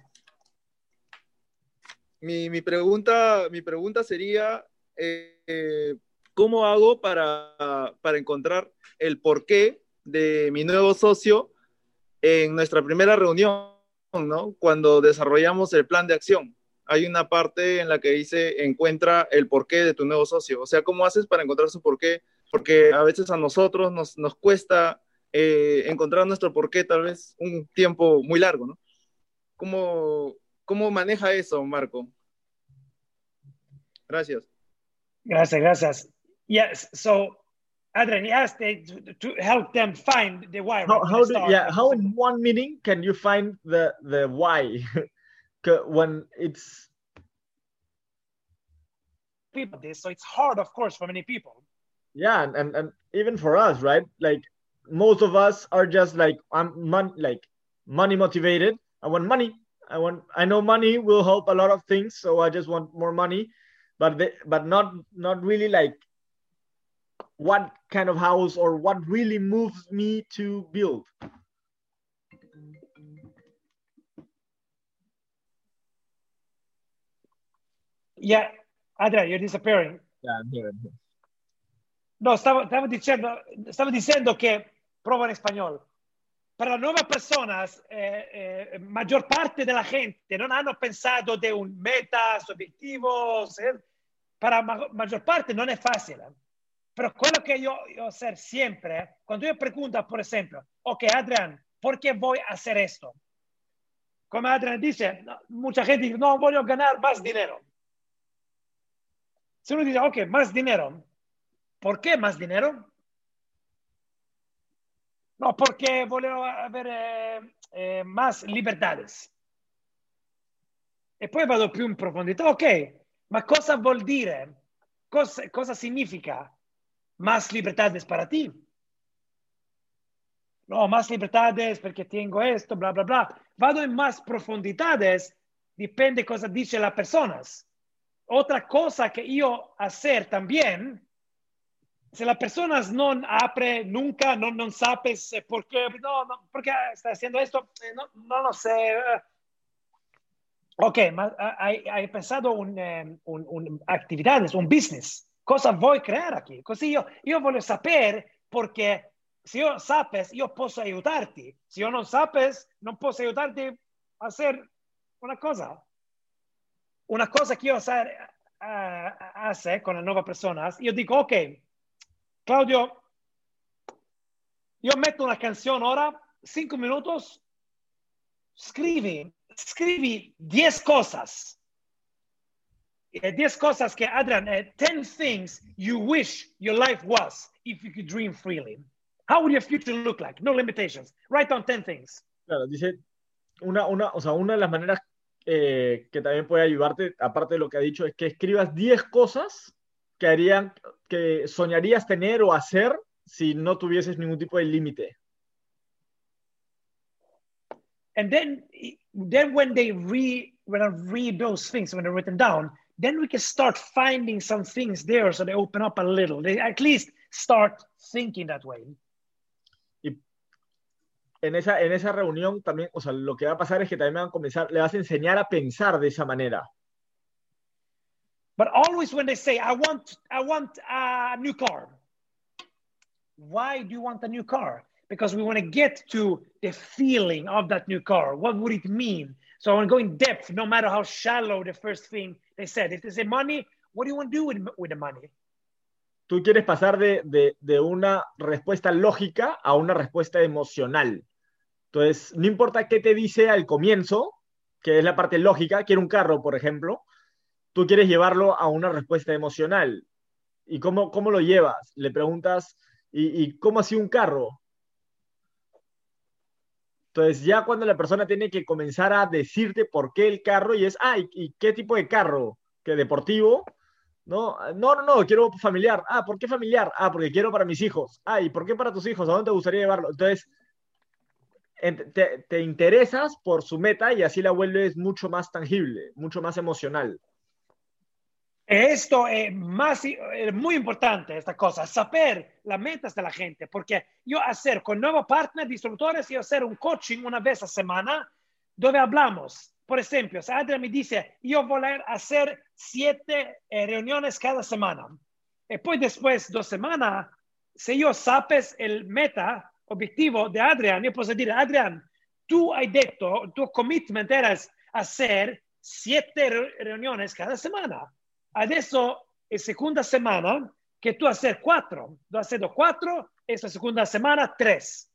Mi, mi pregunta, mi pregunta sería, eh, ¿cómo hago para, para encontrar el porqué de mi nuevo socio en nuestra primera reunión, ¿no? Cuando desarrollamos el plan de acción. Hay una parte en la que dice encuentra el porqué de tu nuevo socio. O sea, ¿cómo haces para encontrar su porqué? Porque a veces a nosotros nos, nos cuesta eh, encontrar nuestro porqué, tal vez un tiempo muy largo, ¿no? ¿Cómo, cómo maneja eso, Marco? Gracias. Gracias, gracias. Yes, so Adrian, yes, they, to, to help them find the why. How, how the do, yeah, how in one meeting can you find the the why [laughs] when it's people this, so it's hard, of course, for many people. yeah, and, and and even for us, right? Like most of us are just like I'm mon- like money motivated. I want money. I want. I know money will help a lot of things, so I just want more money, but the, but not not really like what kind of house or what really moves me to build. Yeah, Adrian, you're disappearing. Yeah, I'm here. I'm here. No, stavo, stavo dicendo, stavo dicendo che, provo in spagnolo, per le nuove persone, eh, eh, maggior parte della gente non hanno pensato di un meta, su obiettivo, se- per la ma- maggior parte non è facile. Però quello che io, io hacer siempre, quando io pregunto, per esempio, ok, Adrian, perché vuoi hacer esto? Come Adrian dice, no, mucha gente dice, no, voglio ganar más dinero. Si uno dice, ok, más dinero, ¿por qué más dinero? No, porque volevo avere eh, más libertades. E poi vado più in profondità, ok, ma cosa vuol dire? Cosa, significa más libertades para ti? No, más libertades perché tengo esto, bla, bla, bla. Vado in más profundidades, dipende cosa dice la persona. Otra cosa que yo hacer también, si la persona no apre nunca, no, no sabes eh, por qué, no, no, por qué está haciendo esto, eh, no, no lo sé. Ok, ma hai, hai pensato un, eh, un, un actividades, un business. Cosa vuoi creare aquí? Così io, io voglio sapere perché se io sapes, io posso aiutarti. Se io non sapes, non posso aiutarti a hacer una cosa. Una cosa che io sa, uh, hace con le nuove persone, io dico, ok, Claudio, io metto una canzone ora, cinco minutos, scrivi, scrivi 10 cosas. Eh, 10 cosas que, Adrian, eh, 10 things you wish your life was if you could dream freely. How would your future look like? No limitations. Write down 10 things. Claro, dice una, una, o sea, una de las maneras eh, que también puede ayudarte, aparte de lo que ha dicho, es que escribas 10 cosas que harían, que soñarías tener o hacer si no tuvieses ningún tipo de límite. And then, then when they read, when I read those things, when they're written down, then we can start finding some things there so they open up a little. They at least start thinking that way. Y en esa, en esa reunión también, o sea, lo que va a pasar es que también van a comenzar, le vas a enseñar a pensar de esa manera. But always when they say, I want, I want a new car. Why do you want a new car? Because we want to get to the feeling of that new car. What would it mean? So I want to go in depth, no matter how shallow the first thing they said. If they say money, what do you want to do with, with the money? Tú quieres pasar de, de, de una respuesta lógica a una respuesta emocional. Entonces, no importa qué te dice al comienzo, que es la parte lógica, quiero un carro, por ejemplo, tú quieres llevarlo a una respuesta emocional. ¿Y cómo, cómo lo llevas? Le preguntas, ¿y, y cómo ha sido un carro? Entonces, ya cuando la persona tiene que comenzar a decirte por qué el carro y es, ah, ¿y, qué tipo de carro? ¿Qué deportivo? No, no, no, no, quiero familiar. Ah, ¿por qué familiar? Ah, porque quiero para mis hijos. Ah, ¿y por qué para tus hijos? ¿A dónde te gustaría llevarlo? Entonces, en- te, te interesas por su meta y así la vuelves mucho más tangible, mucho más emocional. Esto es más, muy importante, esta cosa, saber las metas de la gente, porque yo hacer con nuevos partners, distribuidores, yo hacer un coaching una vez a semana, donde hablamos, por ejemplo, si Adrián me dice, yo voy a hacer siete eh, reuniones cada semana. Y pues después de dos semanas, si yo sabes el meta, objetivo de Adrián, yo puedo decir, Adrián, tú has dicho, tu commitment era hacer siete reuniones cada semana. Adesso è segunda semana che tu hacer cuatro. Tu haciendo cuatro, esta segunda semana tres.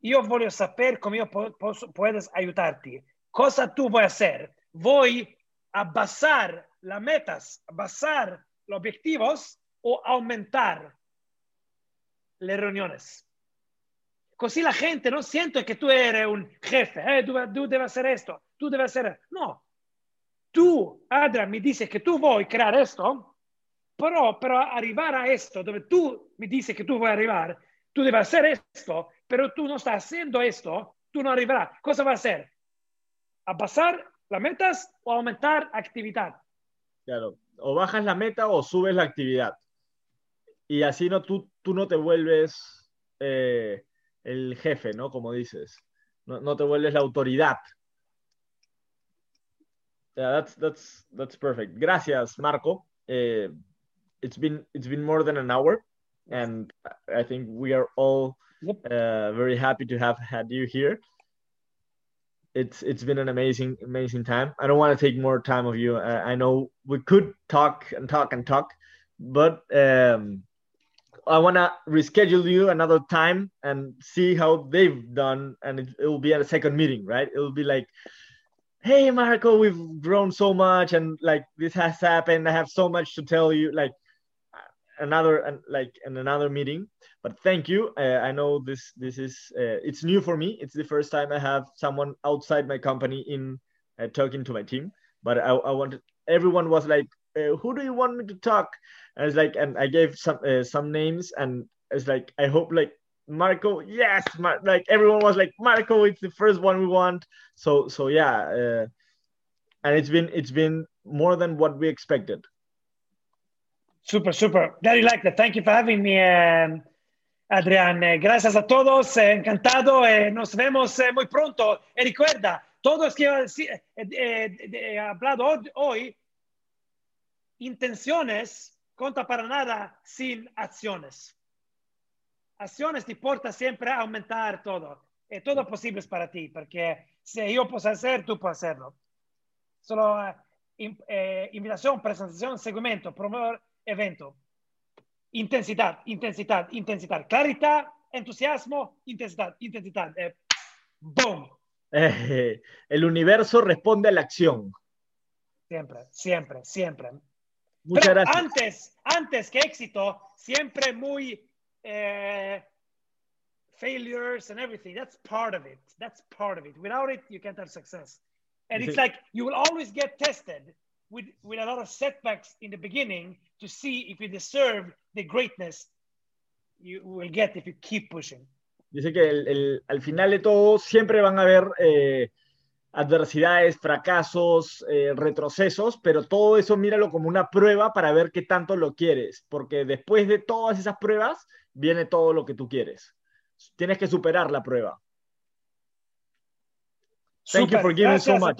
Io voglio sapere come io posso, puedes aiutarti. Cosa tu vuoi hacer? Vuoi abbassar las metas, abbassar los objetivos o aumentar le reuniones? Così la gente non siente che tu eres un jefe, eh, tu, tu devi hacer esto, tu devi hacer... No, tú, Adrian, me dices que tú voy a crear esto, pero para arribar a esto, donde tú me dices que tú vas a arribar, tú debes hacer esto, pero tú no estás haciendo esto, tú no arribarás. ¿Cosa va a hacer? ¿A pasar las metas o aumentar actividad? Claro, o bajas la meta o subes la actividad. Y así no, tú, tú no te vuelves eh, el jefe, ¿no? Como dices. No, no te vuelves la autoridad. Yeah, that's that's that's perfect. Gracias, Marco. Uh, it's been it's been more than an hour, and I think we are all uh, very happy to have had you here. It's it's been an amazing amazing time. I don't want to take more time of you. I, I know we could talk and talk and talk, but um, I want to reschedule you another time and see how they've done, and it, it will be at a second meeting, right? It will be like hey marco we've grown so much and like this has happened. I have so much to tell you like another and like in another meeting. But thank you. Uh, i know this this is uh, it's new for me. It's the first time i have someone outside my company in uh, talking to my team. But i, I wanted everyone was like uh, who do you want me to talk? And I was like and i gave some uh, some names and it's like i hope like Marco, yes, like everyone was like Marco, it's the first one we want. So so yeah, uh, and it's been it's been more than what we expected. Super, super. Very like that. Thank you for having me, uh, Adrián. Eh, gracias a todos. Eh, encantado. Eh, nos vemos eh, muy pronto. Recuerda, todo es que he hablado hoy, intenciones conta para nada sin acciones acciones te porta siempre a aumentar todo. Y todo posible es para ti, porque si yo puedo hacer, tú puedes hacerlo. Solo eh, eh, invitación, presentación, segmento, promover evento. Intensidad, intensidad, intensidad. Claridad, entusiasmo, intensidad, intensidad. Eh, ¡Boom! el universo responde a la acción. Siempre, siempre, siempre. Muchas gracias. Antes, antes que éxito, siempre muy uh, failures and everything. That's part of it. That's part of it. Without it, you can't have success. And it's like you will always get tested with, with a lot of setbacks in the beginning to see if you deserve the greatness you will get if you keep pushing. Dice que el, el, al final de todo siempre van a haber eh, adversidades, fracasos, eh, retrocesos, pero todo eso míralo como una prueba para ver qué tanto lo quieres, porque después de todas esas pruebas viene todo lo que tú quieres. Tienes que superar la prueba. Thank you for giving so much.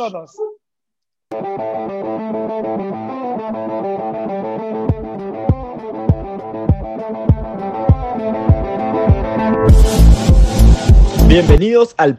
Bienvenidos al